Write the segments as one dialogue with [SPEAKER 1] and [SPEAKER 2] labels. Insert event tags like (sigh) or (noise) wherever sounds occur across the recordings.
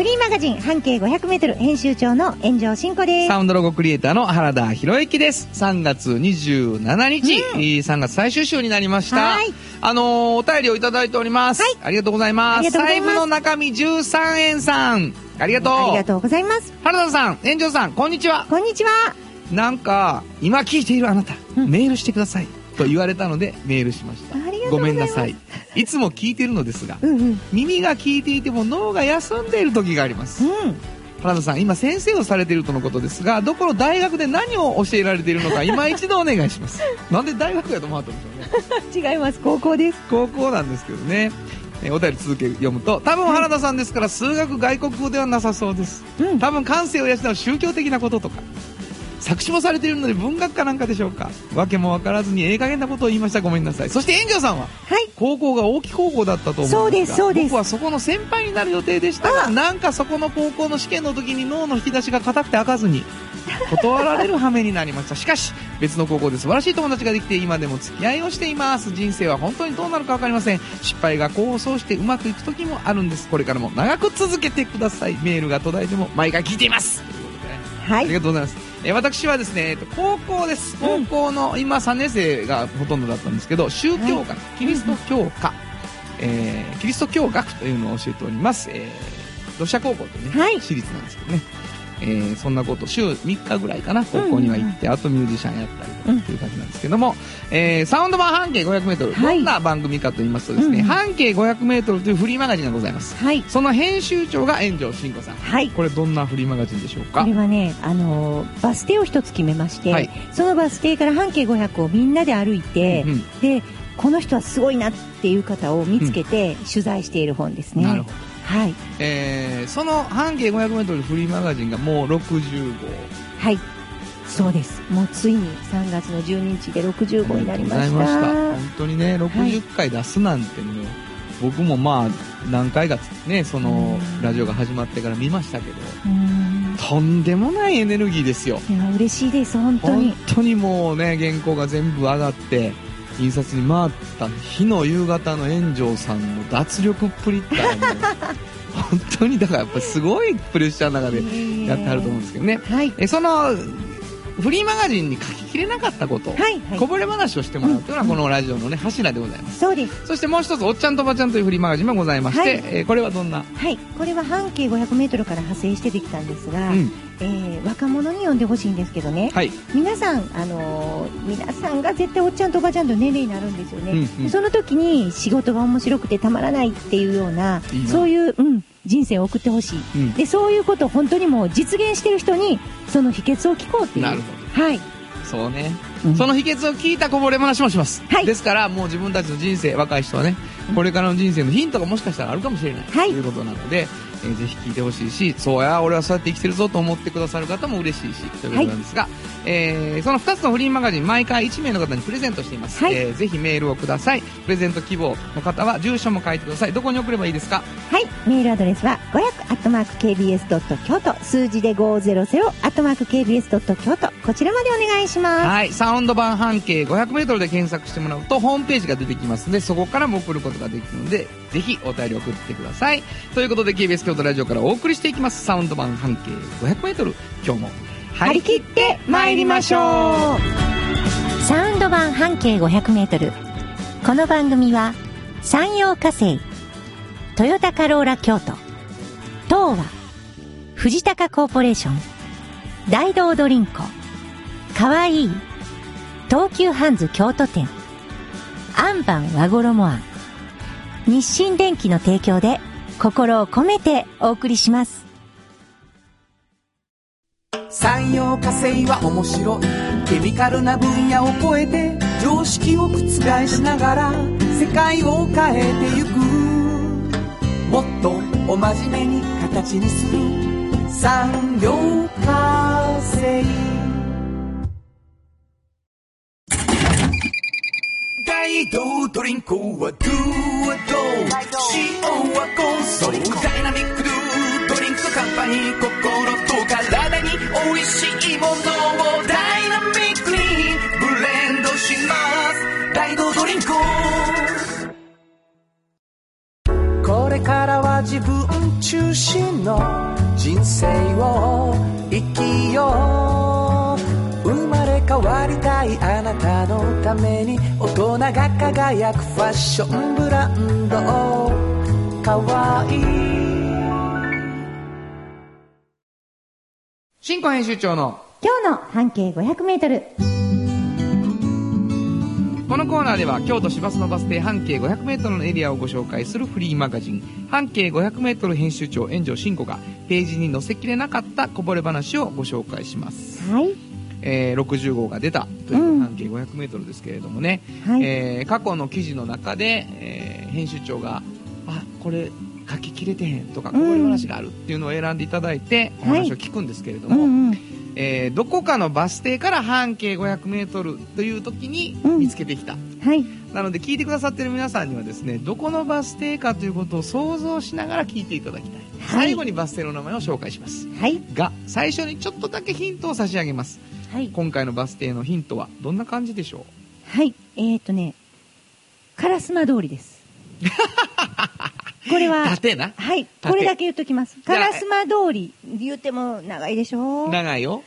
[SPEAKER 1] フリーマガジン半径500メートル編集長の炎上真子です。
[SPEAKER 2] サウンドロゴクリエイターの原田博之です。3月27日、えー3月最終週になりました。
[SPEAKER 1] はい
[SPEAKER 2] あのーお便りをいただいております。
[SPEAKER 1] はい
[SPEAKER 2] ありがとうございます。
[SPEAKER 1] ありがとうございます
[SPEAKER 2] 財布の中身13円さん。ありがとう。
[SPEAKER 1] ありがとうございます。
[SPEAKER 2] 原田さん、炎上さん、こんにちは。
[SPEAKER 1] こんにちは。
[SPEAKER 2] なんか、今聞いているあなた、
[SPEAKER 1] うん
[SPEAKER 2] メールしてください。と言われたので、メールしました。
[SPEAKER 1] ご
[SPEAKER 2] めんなさい。いつも聞いているのですが、
[SPEAKER 1] うんうん。
[SPEAKER 2] 耳が聞いていても脳が休んでいる時があります。
[SPEAKER 1] うん。
[SPEAKER 2] 原田さん、今先生をされているとのことですが、どこの大学で何を教えられているのか、今一度お願いします。(laughs) なんで大学やと思ったんでしょうね。
[SPEAKER 1] 違います。高校です。
[SPEAKER 2] 高校なんですけどね。えーお便り続け読むと、多分原田さんですから数学外国語ではなさそうです。
[SPEAKER 1] うん。
[SPEAKER 2] 多分感性を養う宗教的なこととか作詞もされているので文学かなんかでしょうか？わけもわからずにええ加減なことを言いました。ごめんなさい。そして炎上さんは？
[SPEAKER 1] はい。
[SPEAKER 2] 高校が大木高校だったと思うんですが
[SPEAKER 1] そうですそうです。
[SPEAKER 2] 僕はそこの先輩になる予定でしたがなんかそこの高校の試験の時に脳の引き出しが硬くて開かずに断られる羽目になりました。しかし別の高校で素晴らしい友達ができて今でも付き合いをしています。人生は本当にどうなるか分かりません。失敗が功を奏してうまくいく時もあるんです。これからも長く続けてください。メールが途絶えても毎回聞いています。とい。あり
[SPEAKER 1] はい。
[SPEAKER 2] がとうございます。えー私はですね、えっと高校です。高校の、今3年生がほとんどだったんですけど、宗教学、キリスト教科、えーキリスト教学というのを教えております。えーロシア高校というね、
[SPEAKER 1] はい
[SPEAKER 2] 私立なんですけどね。えーそんなこと週3日ぐらいかな高校には行って、あとミュージシャンやったりとかっていう感じなんですけども、えーサウンド版半径 500m、
[SPEAKER 1] はい。
[SPEAKER 2] どんな番組かと言いますとですね、
[SPEAKER 1] うんうん。
[SPEAKER 2] 半径 500m というフリーマガジンがございます。
[SPEAKER 1] はい。
[SPEAKER 2] その編集長が炎上真子さん。
[SPEAKER 1] はい。
[SPEAKER 2] これどんなフリーマガジンでしょうか？
[SPEAKER 1] これはね、あのーバス停を一つ決めまして、
[SPEAKER 2] はい。
[SPEAKER 1] そのバス停から半径500をみんなで歩いて、
[SPEAKER 2] うん
[SPEAKER 1] で、この人はすごいなっていう方を見つけて取材している本ですね。
[SPEAKER 2] なるほど
[SPEAKER 1] はい。
[SPEAKER 2] えーその半径 500m フリーマガジンがもう60号
[SPEAKER 1] はい。そうです。もうついに3月の12日で60号になりまし
[SPEAKER 2] がとうござい
[SPEAKER 1] た。
[SPEAKER 2] 本当にね60回出すなんてもう、僕もまあ何回かねその
[SPEAKER 1] うん
[SPEAKER 2] ラジオが始まってから見ましたけど
[SPEAKER 1] うん
[SPEAKER 2] とんでもないエネルギーですよ
[SPEAKER 1] いや嬉しいです本当
[SPEAKER 2] 本
[SPEAKER 1] に
[SPEAKER 2] 当にもうね原稿が全部上がって印刷に回った日の夕方の炎上さんの脱力っぷりったらもう本当にだからやっぱすごいプレッシャーの中でやってはると思うんですけどね。
[SPEAKER 1] はい。
[SPEAKER 2] えそのフリーマガジンに書ききれなかったこと、
[SPEAKER 1] はいはい。
[SPEAKER 2] こぼれ話をしてもらうというのはこのラジオのね柱でございます。
[SPEAKER 1] そうです。
[SPEAKER 2] そしてもう一つおっちゃんとおばちゃんというフリーマガジンもございまして、
[SPEAKER 1] はい。
[SPEAKER 2] えーこれはどんな？
[SPEAKER 1] はい。これは半径 500m から派生してできたんですが、
[SPEAKER 2] うん。
[SPEAKER 1] えー若者に読んでほしいんですけどね、
[SPEAKER 2] はい。
[SPEAKER 1] 皆さん、あのー皆さんが絶対おっちゃんとおばちゃんと年齢になるんですよね、
[SPEAKER 2] うんうん。
[SPEAKER 1] でその時に仕事が面白くてたまらないっていうような。そういう、うん、人生を送ってほしい、
[SPEAKER 2] うん。
[SPEAKER 1] でそういうことを本当にもう実現してる人にその秘訣を聞こうっていう。
[SPEAKER 2] なるほ
[SPEAKER 1] はい、
[SPEAKER 2] そうね、
[SPEAKER 1] うん。
[SPEAKER 2] その秘訣を聞いたこぼれ話もします、
[SPEAKER 1] はい
[SPEAKER 2] ですからもう自分たちの人生若い人はねこれからの人生のヒントがもしかしたらあるかもしれない、
[SPEAKER 1] はい。
[SPEAKER 2] ということなので、えーぜひ聞いてほしいしそうや俺はそうやって生きてるぞと思ってくださる方も嬉しいしということなんですが、えーその2つのフリーマガジン毎回1名の方にプレゼントしています、
[SPEAKER 1] はい。
[SPEAKER 2] えーぜひメールをください。プレゼント希望の方は住所も書いてください。どこに送ればいいですか？
[SPEAKER 1] はい、メールアドレスは500 KBS 京都数字で500 KBS 京都こちらまでお願いします。
[SPEAKER 2] はい、サウンド版半径 500m で検索してもらうとホームページが出てきますのでそこからも送ることができるのでぜひお便り送ってください。ということで KBS 京都ラジオからお送りしていきます。サウンド版半径 500m 今日も張り切って参りましょう。
[SPEAKER 1] サウンド版半径500メートル。この番組は、山陽火星、トヨタカローラ京都、東和、藤高コーポレーション、大道ドリンコ、かわいい、東急ハンズ京都店、アンバン和衣あん、日清電機の提供で、心を込めてお送りします。
[SPEAKER 3] 産業化成は面白い。ケミカルな分野を超えて常識を覆しながら世界を変えてゆく。もっとお真面目に形にする。産業化ドドリンクはドゥはド塩はコンソーダイナミックドゥドリンクカンパニー心と体に美味しいものをダイナミックにブレンドします大道ドドリンクこれからは自分中心の人生を生きよう。変わりたいあなたのために大人が輝くファッションブランドかわいい
[SPEAKER 2] 新婚編集長の
[SPEAKER 1] 今日の半径500メートル。
[SPEAKER 2] このコーナーでは京都市バスのバス停半径 500m のエリアをご紹介するフリーマガジン半径 500m 編集長炎上真子がページに載せきれなかったこぼれ話をご紹介します、
[SPEAKER 1] はい。
[SPEAKER 2] えー60号が出たといううん半径 500m ですけれどもね、
[SPEAKER 1] はい。
[SPEAKER 2] えー過去の記事の中で、えー編集長があこれ書ききれてへんとかこぼれ話があるっていうのを選んでいただいてお話を聞くんですけれども、
[SPEAKER 1] うんうん。
[SPEAKER 2] えーどこかのバス停から半径 500m という時に
[SPEAKER 1] うん。
[SPEAKER 2] 見つけてきた、
[SPEAKER 1] はい。
[SPEAKER 2] なので聞いてくださってる皆さんにはですねどこのバス停かということを想像しながら聞いていただきたい、最後にバス停の名前を紹介します。
[SPEAKER 1] はい。
[SPEAKER 2] が最初にちょっとだけヒントを差し上げます
[SPEAKER 1] はい。
[SPEAKER 2] 今回のバス停のヒントはどんな感じでしょ
[SPEAKER 1] はい。えーとね、烏丸通りです。(laughs) これ
[SPEAKER 2] う
[SPEAKER 1] は、
[SPEAKER 2] 縦な？
[SPEAKER 1] はい。
[SPEAKER 2] 縦
[SPEAKER 1] これだけ言っときます。烏丸通り。言っても長いでしょ？
[SPEAKER 2] 長いよ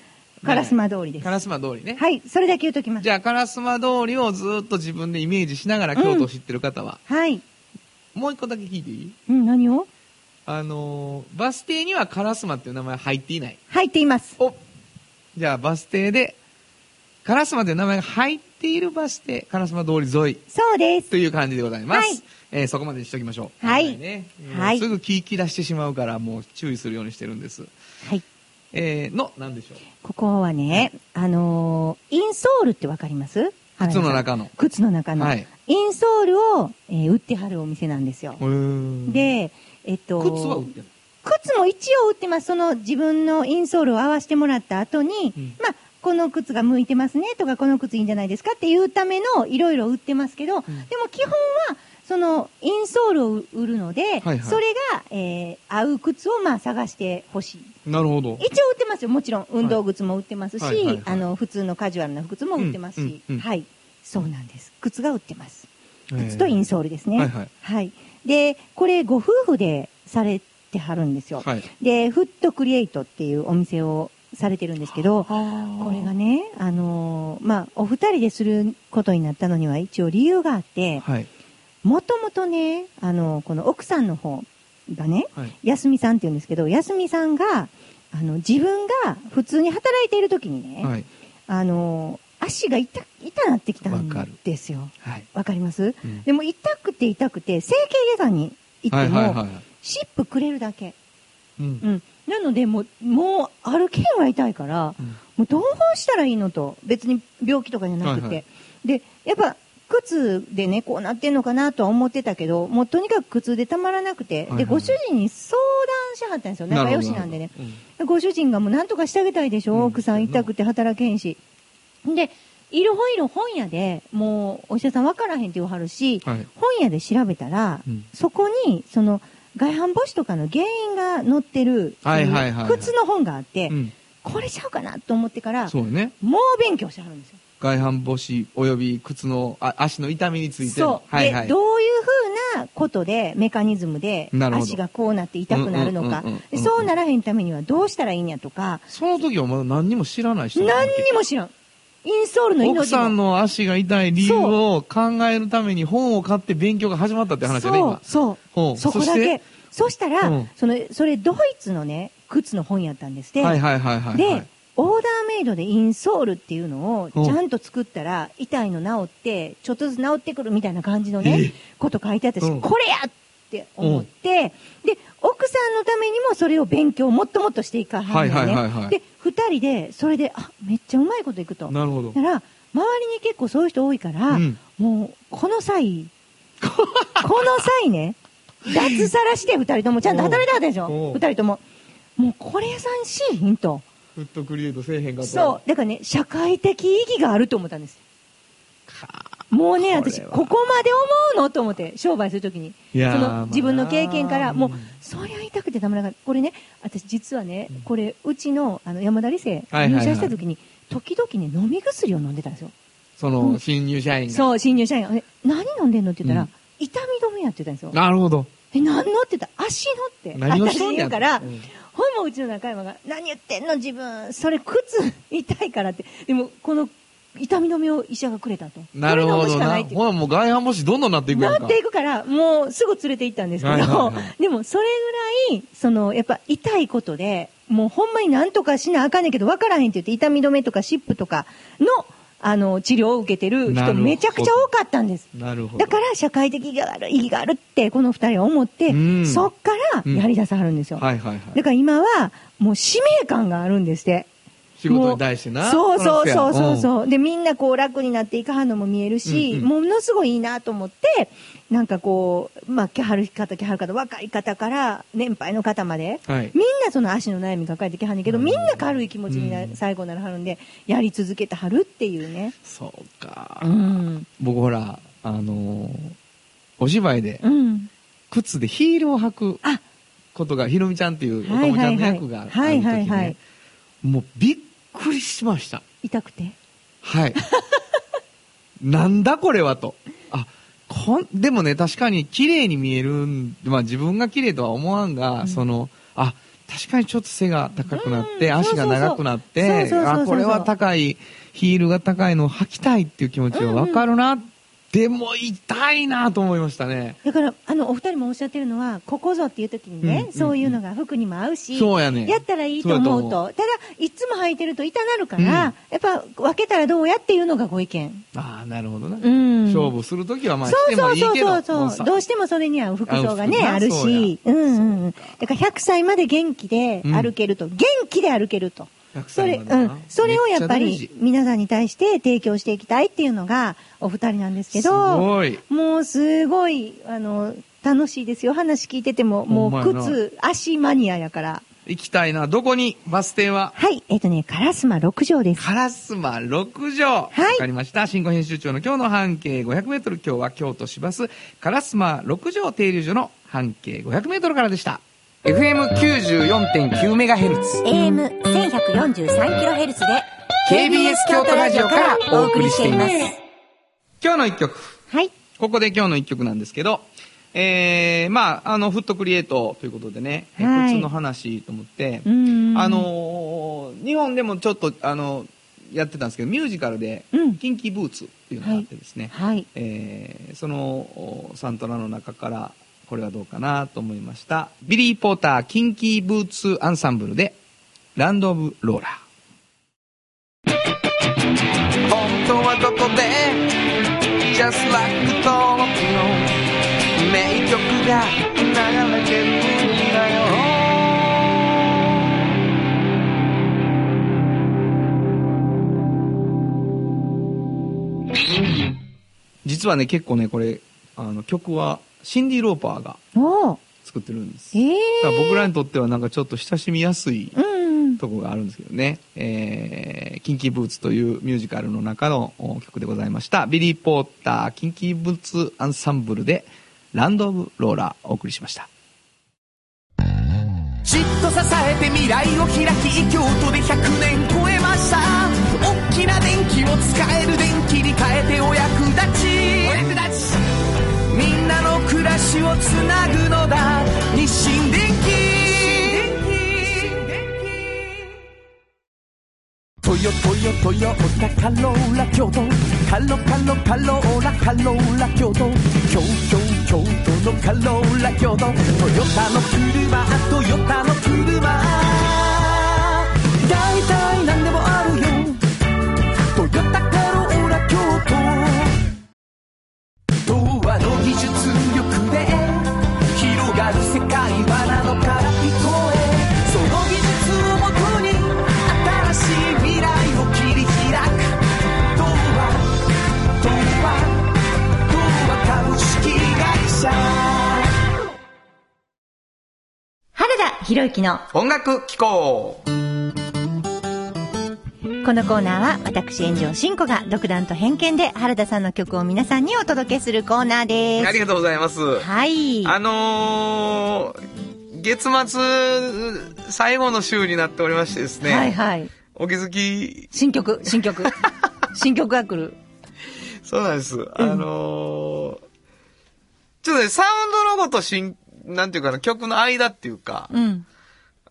[SPEAKER 1] 烏丸通りです。
[SPEAKER 2] 烏丸通りね、
[SPEAKER 1] はい。それだけ言っときます。
[SPEAKER 2] じゃあ烏丸通りをずっと自分でイメージしながら京都を知ってる方は、
[SPEAKER 1] はい。
[SPEAKER 2] もう一個だけ聞いていい？
[SPEAKER 1] うん、何を？
[SPEAKER 2] あのーバス停には烏丸っていう名前入っていない
[SPEAKER 1] 入っています。
[SPEAKER 2] おじゃあバス停で烏丸という名前が入っているバス停烏丸通り沿い
[SPEAKER 1] そうです。
[SPEAKER 2] という感じでございます、
[SPEAKER 1] はい。
[SPEAKER 2] えーそこまでにしておきましょう。
[SPEAKER 1] はい。
[SPEAKER 2] ね。
[SPEAKER 1] はい。
[SPEAKER 2] すぐ聞き出してしまうからもう注意するようにしてるんです。
[SPEAKER 1] はい。
[SPEAKER 2] えー、の何でしょう？
[SPEAKER 1] ここはね、あのーインソールってわかります？
[SPEAKER 2] 靴の中の。
[SPEAKER 1] 靴の中の。
[SPEAKER 2] はい。
[SPEAKER 1] インソールを、えー売ってはるお店なんですよ。
[SPEAKER 2] で
[SPEAKER 1] で、えっと、
[SPEAKER 2] 靴は売ってる
[SPEAKER 1] 靴も一応売ってます。その自分のインソールを合わせてもらった後に、
[SPEAKER 2] うん
[SPEAKER 1] まあ、この靴が向いてますねとか、この靴いいんじゃないですかっていうためのいろいろ売ってますけど、
[SPEAKER 2] ん
[SPEAKER 1] でも基本は、そのインソールを売るので、
[SPEAKER 2] はいはい
[SPEAKER 1] それが、えー合う靴をまあ探してほしい。
[SPEAKER 2] なるほど
[SPEAKER 1] 一応売ってますよ。もちろん運動靴も売ってますし、
[SPEAKER 2] はいはいはいはい
[SPEAKER 1] あの、普通のカジュアルな靴も売ってますし、
[SPEAKER 2] うんうんうん
[SPEAKER 1] はい。そうなんです。靴が売ってます。
[SPEAKER 2] えー
[SPEAKER 1] 靴とインソールですね。
[SPEAKER 2] はいはい
[SPEAKER 1] はい。で、これご夫婦でされてはるんですよ。
[SPEAKER 2] はい。
[SPEAKER 1] で、フットクリエイトっていうお店をされてるんですけど、こ
[SPEAKER 2] こ
[SPEAKER 1] れがね、あのーまあ、お二人ですることになったのには一応理由があって、
[SPEAKER 2] はい。
[SPEAKER 1] もともとね、あのこの奥さんの方がね、
[SPEAKER 2] はい。
[SPEAKER 1] やすみさんって言うんですけど、やすみさんが、あの、自分が普通に働いている時にね、
[SPEAKER 2] はい。
[SPEAKER 1] あの足が痛、痛なってきたんですよ。
[SPEAKER 2] はい。
[SPEAKER 1] わかります、
[SPEAKER 2] うん。
[SPEAKER 1] でも痛くて痛くて、整形外科に行っても、
[SPEAKER 2] はいはいはい
[SPEAKER 1] 湿布くれるだけ。
[SPEAKER 2] うん
[SPEAKER 1] うん。なので、もう、もう、歩けんは痛いから、
[SPEAKER 2] うん
[SPEAKER 1] もうどうしたらいいのと、別に病気とかじゃなくて。
[SPEAKER 2] はいはい
[SPEAKER 1] で、やっぱ、靴でね、こうなってんのかなとは思ってたけど、もうとにかく苦痛でたまらなくて、
[SPEAKER 2] はいはい
[SPEAKER 1] で、ご主人に相談しはったんですよ。仲良しなんでね。
[SPEAKER 2] うん
[SPEAKER 1] ご主人がもう何とかしてあげたいでしょ、
[SPEAKER 2] うん
[SPEAKER 1] 奥さん痛くて働けんし。で、いろいろ本屋で、もうお医者さん分からへんって言わはるし、
[SPEAKER 2] はい
[SPEAKER 1] 本屋で調べたら、
[SPEAKER 2] うん
[SPEAKER 1] そこに、その、外反母趾とかの原因が載ってる、
[SPEAKER 2] はいはいはいはい。
[SPEAKER 1] 靴の本があって、
[SPEAKER 2] うん。
[SPEAKER 1] これちゃうかなと思ってから、
[SPEAKER 2] そうね。
[SPEAKER 1] もう勉強してはるんですよ。
[SPEAKER 2] 外反母趾および靴のあ足の痛みについて。
[SPEAKER 1] そう。
[SPEAKER 2] はいはい。
[SPEAKER 1] で、どういうふうなことで、メカニズムで、
[SPEAKER 2] なるほど。
[SPEAKER 1] 足がこうなって痛くなるのか。
[SPEAKER 2] うんうんうんうんうん、
[SPEAKER 1] でそうならへんためにはどうしたらいいんやとか、
[SPEAKER 2] その時はまだ何にも知らない人
[SPEAKER 1] 何にも知らん。インソールの命も。
[SPEAKER 2] 奥さんの足が痛い理由を考えるために本を買って勉強が始まったって話だね今
[SPEAKER 1] そう、
[SPEAKER 2] ほ
[SPEAKER 1] そう。う。そこだけ。そしたら、
[SPEAKER 2] うん。
[SPEAKER 1] その、それドイツのね、靴の本やったんですって。
[SPEAKER 2] はいはいはいはいはい。
[SPEAKER 1] で、オーダーメイドでインソールっていうのを
[SPEAKER 2] うん。
[SPEAKER 1] ちゃんと作ったら、痛いの治って、ちょっとずつ治ってくるみたいな感じのね、
[SPEAKER 2] え。
[SPEAKER 1] こと書いてあったし、
[SPEAKER 2] うん。
[SPEAKER 1] これやって思って、で、奥さんのためにもそれを勉強もっともっとしていかはるね。
[SPEAKER 2] はいはいはいはい
[SPEAKER 1] で、二人で、それで、あ、めっちゃうまいこといくと。
[SPEAKER 2] なるほど
[SPEAKER 1] だから、周りに結構そういう人多いから、
[SPEAKER 2] うん
[SPEAKER 1] もう、この際、(laughs) この際ね、脱サラして二人ともちゃんと働いたわけでしょ？二人とも。もうこれ屋さんしいひんと。
[SPEAKER 2] フットクリエイトせえへんかった
[SPEAKER 1] そう。だからね、社会的意義があると思ったんです。もうね、私、ここまで思うの？と思って、商売するときに。その自分の経験から、もう
[SPEAKER 2] うん、
[SPEAKER 1] そりゃ痛くてたまらなかった。これね、私実はね、これ、うちの、あの、山田理生、入社したときに、時々ね、飲み薬を飲んでたんですよ。
[SPEAKER 2] その、新入社員が。
[SPEAKER 1] そう、新入社員が。え何飲んでんの？って言ったら、
[SPEAKER 2] うん
[SPEAKER 1] 痛み止めやってたんですよ。
[SPEAKER 2] なるほど。
[SPEAKER 1] え、何のって言った？ら、足のって。
[SPEAKER 2] 何をしとんねや
[SPEAKER 1] から、
[SPEAKER 2] うん
[SPEAKER 1] ほんまうちの中山が、何言ってんの自分、それ靴痛いからって。でも、この痛み止めを医者がくれたと。
[SPEAKER 2] なるほどな。
[SPEAKER 1] これ飲むしかないって
[SPEAKER 2] ほら、もう外反母趾どんどんなっていくやんか。
[SPEAKER 1] なっていくから、もうすぐ連れて行ったんですけど、
[SPEAKER 2] はいはいはい
[SPEAKER 1] でもそれぐらい、その、やっぱ痛いことで、もうほんまになんとかしなあかんねんけど、わからへんって言って、痛み止めとか湿布とかの、あの、治療を受けてる人めちゃくちゃ多かったんです。
[SPEAKER 2] なるほど。
[SPEAKER 1] だから社会的意義がある、意義があるって、この二人は思って、
[SPEAKER 2] うん
[SPEAKER 1] そっからやり出さはるんですよ。
[SPEAKER 2] はいはいはい。
[SPEAKER 1] だから今は、もう使命感があるんですって。
[SPEAKER 2] 仕事に対してな。
[SPEAKER 1] そうそうそうそう
[SPEAKER 2] う
[SPEAKER 1] そう。で、みんなこう楽になっていかはんのも見えるし、
[SPEAKER 2] うんうん
[SPEAKER 1] ものすごいいいなと思って、なんかこう、まあ、来はる方来はる方、若い方から年配の方まで、
[SPEAKER 2] ん。はい。
[SPEAKER 1] みんなその足の悩み抱えてきはんねんけど、
[SPEAKER 2] うん
[SPEAKER 1] みんな軽い気持ちにな、
[SPEAKER 2] うん
[SPEAKER 1] 最後にならはるんで、やり続けてはるっていうね。
[SPEAKER 2] そうか。
[SPEAKER 1] うん。
[SPEAKER 2] 僕ほら、あのーお芝居で、
[SPEAKER 1] うん。
[SPEAKER 2] 靴でヒールを履く
[SPEAKER 1] あ、
[SPEAKER 2] ことが、ひろみちゃんっていうお
[SPEAKER 1] はい
[SPEAKER 2] 友ちゃん。の役がある時
[SPEAKER 1] はいはいは
[SPEAKER 2] ね
[SPEAKER 1] い。、
[SPEAKER 2] もうびっくりしました。
[SPEAKER 1] 痛くて？
[SPEAKER 2] はい。(laughs) なんだこれはと。あ、こん、でもね、確かに綺麗に見えるん、まあ自分が綺麗とは思わんが、
[SPEAKER 1] うん
[SPEAKER 2] その、あ、確かにちょっと背が高くなって、
[SPEAKER 1] うん
[SPEAKER 2] 足が長くなって、あ、これは高い、ヒールが高いのを履きたいっていう気持ちはわかるな。でも痛いなと思いましたね。
[SPEAKER 1] だから、あの、お二人もおっしゃってるのは、ここぞっていう時にね、
[SPEAKER 2] うん
[SPEAKER 1] そういうのが服にも合うし、
[SPEAKER 2] そうやね。
[SPEAKER 1] やったらいいと思うと。ただ、いつも履いてると痛なるから、
[SPEAKER 2] うん
[SPEAKER 1] やっぱ分けたらどうやっていうのがご意見。
[SPEAKER 2] ああ、なるほどな。
[SPEAKER 1] うん。
[SPEAKER 2] 勝負するときはまあ
[SPEAKER 1] そうそうそう。そうそうどうしてもそれに合う服装がね、あるし。うんうんうん。だから100歳まで元気で歩けると。元気で歩けると。
[SPEAKER 2] 100
[SPEAKER 1] それ、うん。それをやっぱり皆さんに対して提供していきたいっていうのがお二人なんですけ
[SPEAKER 2] す
[SPEAKER 1] ど、
[SPEAKER 2] ごい。
[SPEAKER 1] もうすごい、あの、楽しいですよ。話聞いてても、もう靴、足マニアやから。
[SPEAKER 2] 行きたいな。どこに？バス停は？
[SPEAKER 1] はい、えっ、とね、烏丸六条です。
[SPEAKER 2] 烏丸六条。わ
[SPEAKER 1] はい
[SPEAKER 2] かりました。新語編集長の今日の半径500メートル。今日は京都市バス烏丸六条停留所の半径500メートルからでした。FM94.9 メガヘルツ。
[SPEAKER 1] AM1143kHz で、
[SPEAKER 2] KBS 京都ラジオからお送りしています。今日の一曲。
[SPEAKER 1] はい。
[SPEAKER 2] ここで今日の一曲なんですけど、えー、まあ、あの、フットクリエイトということでね、え
[SPEAKER 1] はい
[SPEAKER 2] 靴の話と思って、
[SPEAKER 1] うん
[SPEAKER 2] あ、のー日本でもちょっと、あの、やってたんですけど、ミュージカルで、
[SPEAKER 1] うん
[SPEAKER 2] キンキーブーツっていうのがあってですね、
[SPEAKER 1] はい。
[SPEAKER 2] えーそのおサントラの中から、これはどうかなと思いました。ビリー・ポーター・キンキーブーツ・アンサンブルで、ランド・オブ・ローラー。本当はどこで Just like 登録の名曲が流れてるんだよ実はね結構ねこれあの曲はシンディ・ローパーが作ってるんです。
[SPEAKER 1] ええ
[SPEAKER 2] だから僕らにとってはなんかちょっと親しみやすい
[SPEAKER 1] うん。
[SPEAKER 2] とこがあるんですけどね、えー、キンキーブーツというミュージカルの中のお曲でございました。ビリー・ポーター、キンキーブーツアンサンブルで、ランド・オブ・ローラーお送りしました。
[SPEAKER 3] じっと支えて未来を開き京都で100年超えました。大きな電気を使える電気に変えてお役立ち。お役立ちの暮らしをつなぐのだ。日清電気トヨトヨトヨタカローラ京都カロカロカローラカローラ京都京京京都のカローラ京都トヨタの車トヨタの車。大体何でもある
[SPEAKER 1] 原田博之の
[SPEAKER 2] 音楽機構
[SPEAKER 1] このコーナーは私炎上真子が独断と偏見で原田さんの曲を皆さんにお届けするコーナーです。
[SPEAKER 2] ありがとうございます。
[SPEAKER 1] はい。
[SPEAKER 2] あのー、月末、最後の週になっておりましてですね。
[SPEAKER 1] はいはい。
[SPEAKER 2] お気づき、
[SPEAKER 1] 新曲、新曲。(laughs) 新曲が来る。
[SPEAKER 2] そうなんです。あのー、ちょっとね、サウンドロゴと新、なんていうかな、曲の間っていうか、
[SPEAKER 1] うん。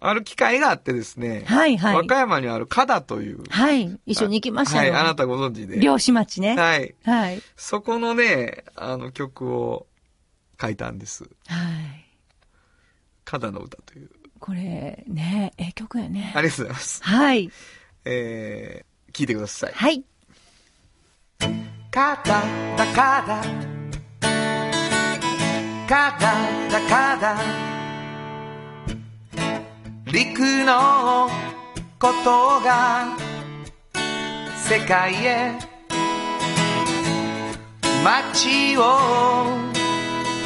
[SPEAKER 2] ある機会があってですね。
[SPEAKER 1] はいはい
[SPEAKER 2] 和歌山にある加田という。
[SPEAKER 1] はい。一緒に行きました
[SPEAKER 2] はい、
[SPEAKER 1] よ。
[SPEAKER 2] あなたご存知で。
[SPEAKER 1] 漁師町ね。
[SPEAKER 2] はい。
[SPEAKER 1] はい。
[SPEAKER 2] そこのね、あの曲を書いたんです。
[SPEAKER 1] はい。
[SPEAKER 2] 加田の歌という。
[SPEAKER 1] これ、ね、ええ曲やね。
[SPEAKER 2] ありがとうございます。
[SPEAKER 1] はい。
[SPEAKER 2] えー、聞いてください。
[SPEAKER 1] はい。
[SPEAKER 3] カダダカダカダダカダ陸のことが世界へ街を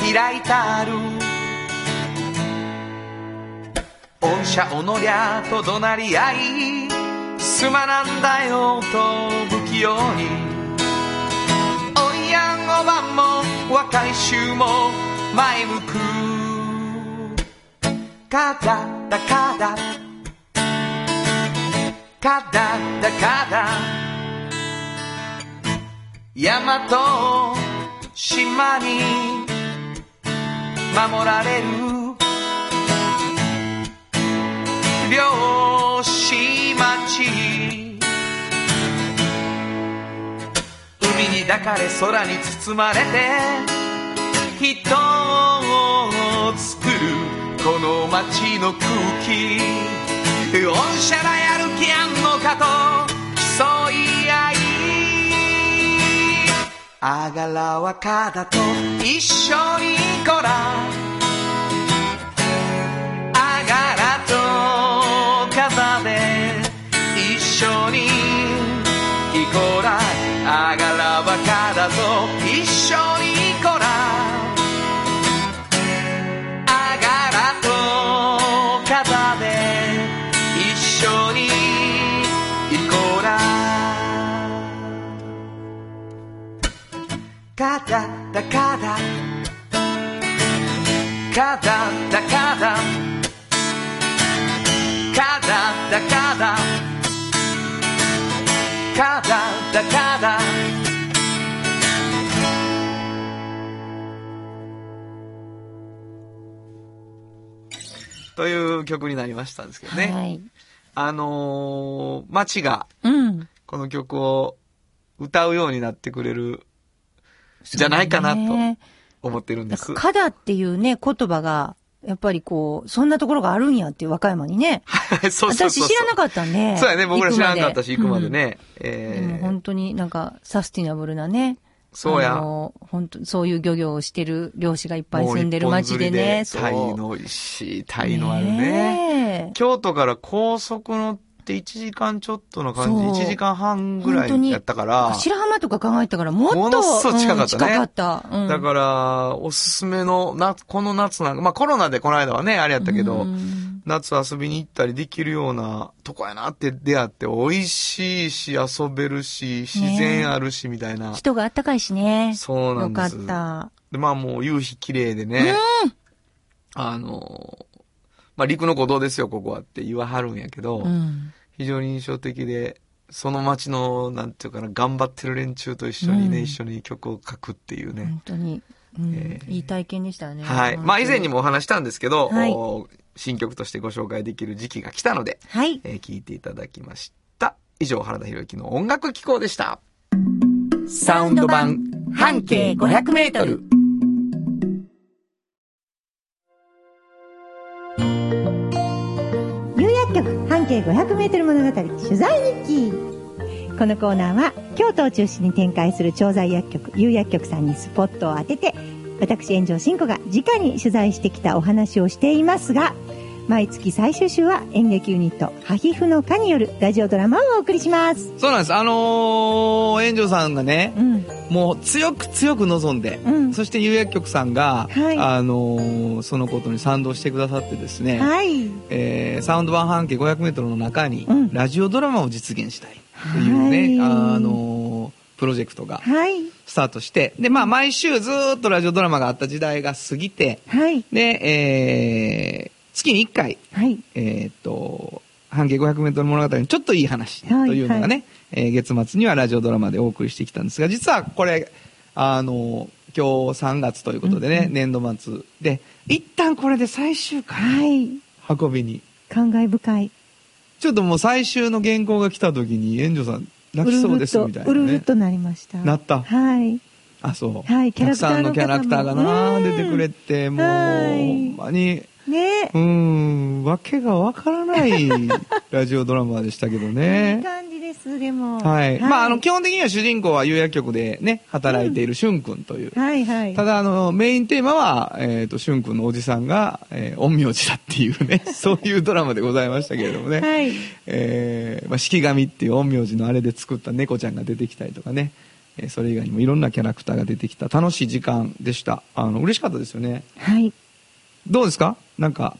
[SPEAKER 3] 開いたる。御社おのりゃと怒鳴り合いすまなんだよと不器用に。おいやんおばんも若い衆も前向く。カダダカダカダダカダ山と島に守られる。漁師町。海に抱かれ空に包まれて。人を作るこの街の空気。御社らやる気あんのかと競い合い。あがらはかだと一緒にこら。あがらと肩で一緒にいこら。あがらばかだと一緒にかだかだだかだかだだかだかだだかだ
[SPEAKER 2] という曲になりましたんですけどね。
[SPEAKER 1] はい。
[SPEAKER 2] あのー、街が
[SPEAKER 1] うん。
[SPEAKER 2] この曲を歌うようになってくれる、じゃないかなと
[SPEAKER 1] ね
[SPEAKER 2] 思ってるんです。
[SPEAKER 1] か、カダっていうね、言葉が、やっぱりこう、そんなところがあるんやっていう和歌山にね。(laughs)
[SPEAKER 2] そうそう。
[SPEAKER 1] 私知らなかったね。
[SPEAKER 2] そうやね、僕ら知らなかったし、行くまで
[SPEAKER 1] うん
[SPEAKER 2] えー
[SPEAKER 1] も本当になんかサスティナブルなね。
[SPEAKER 2] そうや。
[SPEAKER 1] あの本当そういう漁業をしてる漁師がいっぱい住んでる町でね。
[SPEAKER 2] タイの美味しい、タイのあるね。
[SPEAKER 1] ねえ
[SPEAKER 2] 京都から高速乗って1時間ちょっとの感じ、1時間半ぐらいやったから、
[SPEAKER 1] 白浜とか考えたからもっと
[SPEAKER 2] ものすごい近かったね
[SPEAKER 1] うん近かった。うん
[SPEAKER 2] だから、おすすめの、な、この夏なんか、まあコロナでこの間はね、あれやったけど、
[SPEAKER 1] うん
[SPEAKER 2] 夏遊びに行ったりできるようなとこやなって出会って、美味しいし、遊べるし、自然あるし、みたいな。
[SPEAKER 1] 人があったかいしね。
[SPEAKER 2] そうなんです。
[SPEAKER 1] よかった。
[SPEAKER 2] で、まあもう夕日綺麗でね。あの、まあ陸の古道ですよ、ここはって言わはるんやけど、
[SPEAKER 1] うん。
[SPEAKER 2] 非常に印象的で、その街の、なんていうかな、頑張ってる連中と一緒にね、
[SPEAKER 1] うん
[SPEAKER 2] 一緒に曲を書くっていうね。
[SPEAKER 1] 本当に、うん
[SPEAKER 2] えー
[SPEAKER 1] いい体験でしたね。
[SPEAKER 2] はい。まあ以前に
[SPEAKER 1] も。
[SPEAKER 2] もお話したんですけど、
[SPEAKER 1] はい
[SPEAKER 2] お新曲としてご紹介できる時期が来たので、
[SPEAKER 1] はい。
[SPEAKER 2] えー聞いていただきました。以上、原田博之の音楽機構でした。サウンド版半径500メートル。
[SPEAKER 1] 半径500メートル物語取材日記。このコーナーは京都を中心に展開する調剤薬局有薬局さんにスポットを当てて私炎上真子が直に取材してきたお話をしていますが毎月最終週は演劇ユニット、ハヒフの課によるラジオドラマをお送りします。
[SPEAKER 2] そうなんです。あのー、炎上さんがね、
[SPEAKER 1] うん。
[SPEAKER 2] もう強く強く望んで、
[SPEAKER 1] うん
[SPEAKER 2] そして有薬局さんが、
[SPEAKER 1] はい
[SPEAKER 2] あのーそのことに賛同してくださってですね、
[SPEAKER 1] はい。
[SPEAKER 2] えーサウンド版半径 500m の中に、
[SPEAKER 1] うん
[SPEAKER 2] ラジオドラマを実現したいというね、
[SPEAKER 1] はい
[SPEAKER 2] あのープロジェクトが
[SPEAKER 1] はい。
[SPEAKER 2] スタートして、で、まあ、毎週ずーっとラジオドラマがあった時代が過ぎて、
[SPEAKER 1] はい。
[SPEAKER 2] で、えー月に1回、
[SPEAKER 1] はい。
[SPEAKER 2] えーっと、半径 500m 物語にちょっといい話と
[SPEAKER 1] はい
[SPEAKER 2] いうのがね、えー月末にはラジオドラマでお送りしてきたんですが、実はこれ、あの、今日3月ということでね、年度末で、一旦これで最終回、
[SPEAKER 1] はい。
[SPEAKER 2] 運びに。
[SPEAKER 1] 感慨深い。
[SPEAKER 2] ちょっともう最終の原稿が来た時に、援助さん泣きそうですみたいな
[SPEAKER 1] うるるっ
[SPEAKER 2] ね。
[SPEAKER 1] となりました。
[SPEAKER 2] なった？
[SPEAKER 1] はい。
[SPEAKER 2] あ、そう。
[SPEAKER 1] はいキャラクターの
[SPEAKER 2] たくさんのキャラクターが
[SPEAKER 1] 方
[SPEAKER 2] な、
[SPEAKER 1] も
[SPEAKER 2] 出てくれて、もう、
[SPEAKER 1] はい
[SPEAKER 2] ほんまに、
[SPEAKER 1] ね
[SPEAKER 2] うーん、わけがわからないラジオドラマでしたけど
[SPEAKER 1] いい
[SPEAKER 2] ね。
[SPEAKER 1] 感じです、でも。
[SPEAKER 2] はい。まあ、あの、基本的には主人公は有薬局でね、働いているしゅんくんという。
[SPEAKER 1] はいはい。
[SPEAKER 2] ただ、あの、メインテーマは、えっ、と、しゅんくんのおじさんが、えー、陰陽師だっていうね、(laughs) そういうドラマでございましたけれどもね。
[SPEAKER 1] はい。
[SPEAKER 2] えーまあ、式神っていう陰陽師のあれで作った猫ちゃんが出てきたりとかね。えーそれ以外にもいろんなキャラクターが出てきた楽しい時間でした。あの、嬉しかったですよね。
[SPEAKER 1] はい。
[SPEAKER 2] どうですか？なんか、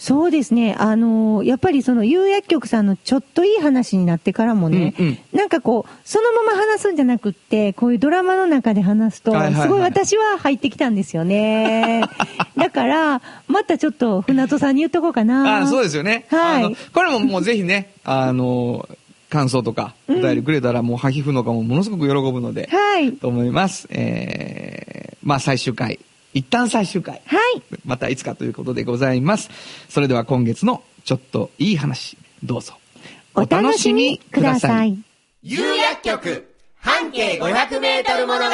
[SPEAKER 1] そうですね。あのーやっぱりその有薬局さんのちょっといい話になってからもね、
[SPEAKER 2] うんうん
[SPEAKER 1] なんかこう、そのまま話すんじゃなくって、こういうドラマの中で話すと、すごい私は入ってきたんですよね。(laughs) だから、またちょっと船戸さんに言っとこうかな。
[SPEAKER 2] あそうですよね。
[SPEAKER 1] はい
[SPEAKER 2] これももうぜひね、あの、感想とか、お便りくれたら、もう、ハヒフのかもものすごく喜ぶので、
[SPEAKER 1] はい。
[SPEAKER 2] と思います。えー、まあ最終回。一旦最終回。
[SPEAKER 1] はい。
[SPEAKER 2] またいつかということでございます。それでは今月のちょっといい話、どうぞ。
[SPEAKER 1] お楽しみください。
[SPEAKER 4] 有薬局半径500メートル物語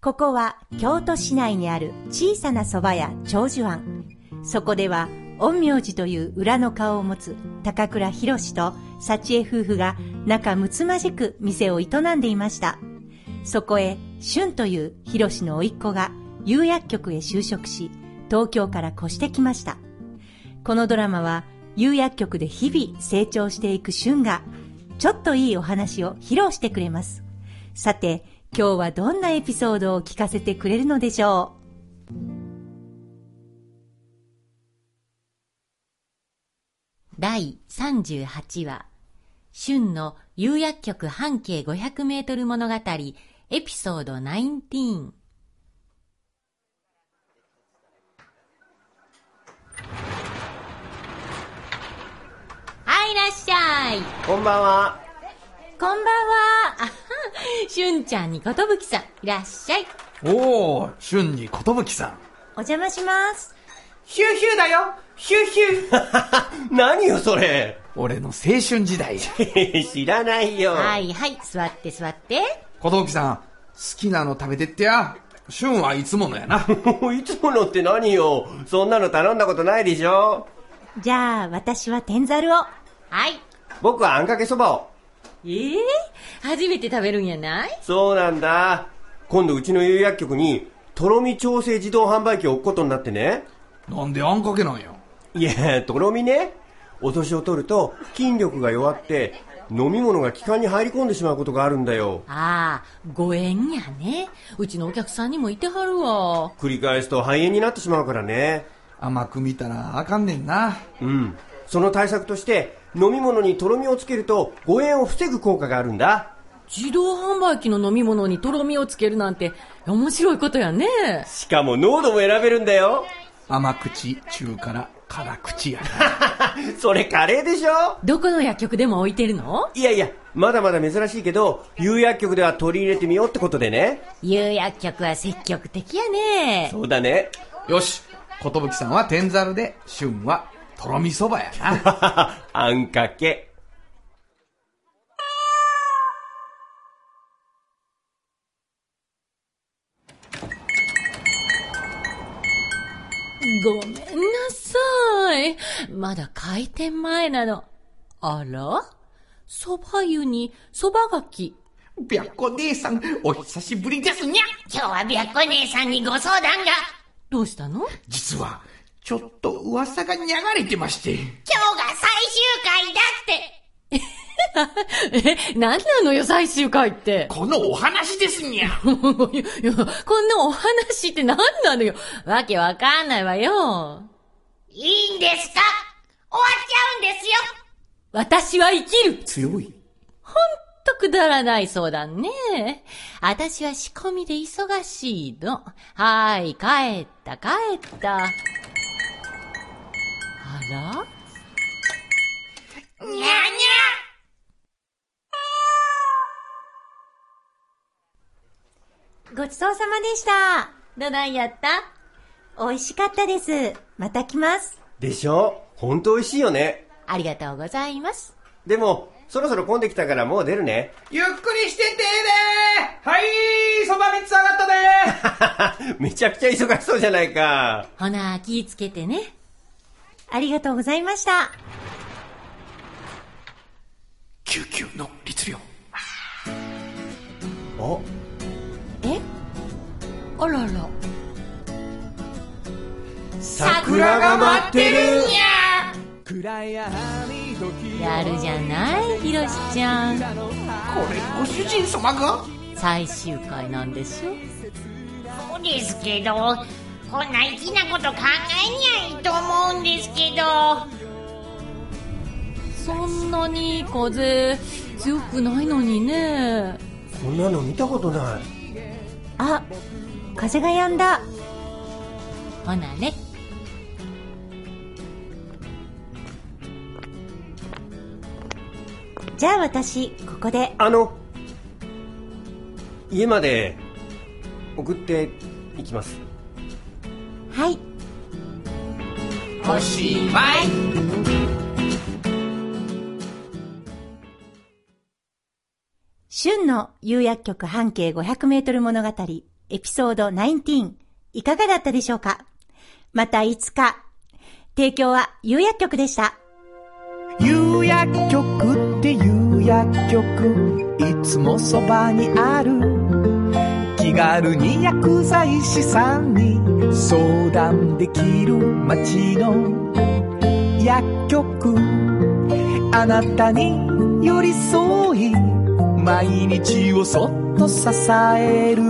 [SPEAKER 1] ここは京都市内にある小さな蕎麦屋長寿庵。そこでは、陰陽師という裏の顔を持つ高倉博士と幸恵夫婦が仲睦まじく店を営んでいました。そこへ、俊という博士の甥っ子が有薬局へ就職し、東京から越してきました。このドラマは、有薬局で日々成長していく俊が、ちょっといいお話を披露してくれます。さて、今日はどんなエピソードを聞かせてくれるのでしょう？
[SPEAKER 5] 第38話、春の有薬局半径500メートル物語、エピソード19。はい、いらっしゃい。
[SPEAKER 4] こんばんは
[SPEAKER 5] こんばんは。(laughs) あはん、春ちゃんにことぶきさん、いらっしゃい。
[SPEAKER 6] おお、春にことぶきさん。
[SPEAKER 1] うお邪魔します。
[SPEAKER 6] ヒューヒューだよヒューヒュー (laughs)
[SPEAKER 4] 何よそれ
[SPEAKER 6] 俺の青春時代。(laughs)
[SPEAKER 4] 知らないよ
[SPEAKER 5] はいはい、座って座って。
[SPEAKER 6] ことぶきさん、好きなの食べてってや。春はいつものやな。(laughs)
[SPEAKER 4] いつものって何よそんなの頼んだことないでしょ
[SPEAKER 1] じゃあ、私は天ざるを。
[SPEAKER 5] はい。
[SPEAKER 4] 僕はあんかけそばを
[SPEAKER 5] ええ初めて食べるんやない？
[SPEAKER 4] そうなんだ今度うちの有薬局にとろみ調整自動販売機を置くことになってね
[SPEAKER 6] なんであんかけなんや？
[SPEAKER 4] いやとろみねお年を取ると筋力が弱って飲み物が気管に入り込んでしまうことがあるんだよ
[SPEAKER 5] ああ、ご縁やね。うちのお客さんにもいてはるわ。
[SPEAKER 4] 繰り返すと肺炎になってしまうからね
[SPEAKER 6] 甘く見たらあかんねんな。
[SPEAKER 4] うんその対策として飲み物にとろみをつけると誤嚥を防ぐ効果があるんだ
[SPEAKER 5] 自動販売機の飲み物にとろみをつけるなんて面白いことやね。
[SPEAKER 4] しかも濃度も選べるんだよ
[SPEAKER 6] 甘口、中辛、辛口やな。(laughs)
[SPEAKER 4] それカレーでしょ？
[SPEAKER 5] どこの薬局でも置いてるの？
[SPEAKER 4] いやいやまだまだ珍しいけど有薬局では取り入れてみようってことでね
[SPEAKER 5] 有薬局は積極的やね。
[SPEAKER 4] そうだね
[SPEAKER 6] よし、ことぶきさんは天ざるで、春はとろみそばやな。(laughs)
[SPEAKER 4] あんかけ
[SPEAKER 5] ごめんなさい。まだ開店前なの。あら？蕎麦湯に蕎麦がき。
[SPEAKER 6] 白子姉さん、お久しぶりですにゃ。
[SPEAKER 7] 今日は白子姉さんにご相談が。
[SPEAKER 5] どうしたの？
[SPEAKER 6] 実は、ちょっと噂が流れてまして。
[SPEAKER 5] 今日が最終回だってえ、何なのよ、最終回って。
[SPEAKER 6] このお話ですにゃ。(laughs)
[SPEAKER 5] こんなお話って何なのよ。わけわかんないわよ。いいんですか？終わっちゃうんですよ私は生きる
[SPEAKER 6] 強い。
[SPEAKER 5] ほんとくだらない相談ね。私は仕込みで忙しいの。はい、帰った、帰った。あら？にゃにゃ
[SPEAKER 1] ごちそうさまでした。
[SPEAKER 5] どないやった？
[SPEAKER 1] 美味しかったです。また来ます。
[SPEAKER 4] でしょ？本当美味しいよね。
[SPEAKER 5] ありがとうございます。
[SPEAKER 4] でも、そろそろ混んできたからもう出るね。
[SPEAKER 6] ゆっくりしてってではい、そば3つ上がったで (laughs)
[SPEAKER 4] めちゃくちゃ忙しそうじゃないか。
[SPEAKER 5] ほな、気ぃつけてね。
[SPEAKER 1] ありがとうございました。
[SPEAKER 6] 救急の律令。
[SPEAKER 4] あ、
[SPEAKER 1] え
[SPEAKER 5] あらら。
[SPEAKER 4] 桜が待ってる
[SPEAKER 3] 暗闇時
[SPEAKER 5] やるじゃない、ひろしちゃん。
[SPEAKER 6] これ、ご主人様が？
[SPEAKER 5] 最終回なんでしょ
[SPEAKER 7] そうですけど、こんな粋なこと考えにゃいいと思うんですけど。
[SPEAKER 5] そんなに風強くないのにね。
[SPEAKER 4] こんなの見たことない。
[SPEAKER 1] あ、風が止んだ。
[SPEAKER 5] ほなね。
[SPEAKER 1] じゃあ私、ここで。
[SPEAKER 4] あの、家まで送っていきます。
[SPEAKER 1] はい。
[SPEAKER 6] おしまい。
[SPEAKER 1] 春の釉薬局半径500メートル物語、エピソード19、いかがだったでしょうか？またいつか。提供は釉薬局でした。
[SPEAKER 3] 夕薬局っていう薬局いつもそばにある気軽に薬剤師さんに相談できる街の薬局あなたに寄り添い毎日をそっと支える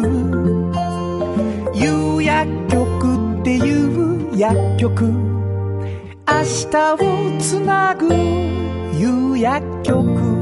[SPEAKER 3] 夕薬局っていう薬局。明日をつなぐ夕薬局。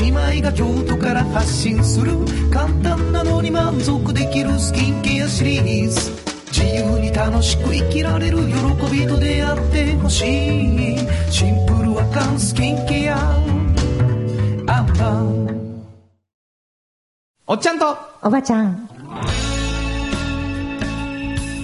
[SPEAKER 3] 姉妹が京都から発信する簡単なのに満足できるスキンケアシリーズ。自由に楽しく生きられる喜びと出会ってほしい。シンプルアカンスキンケア。アンパン
[SPEAKER 2] おっちゃんと、
[SPEAKER 1] おばちゃん。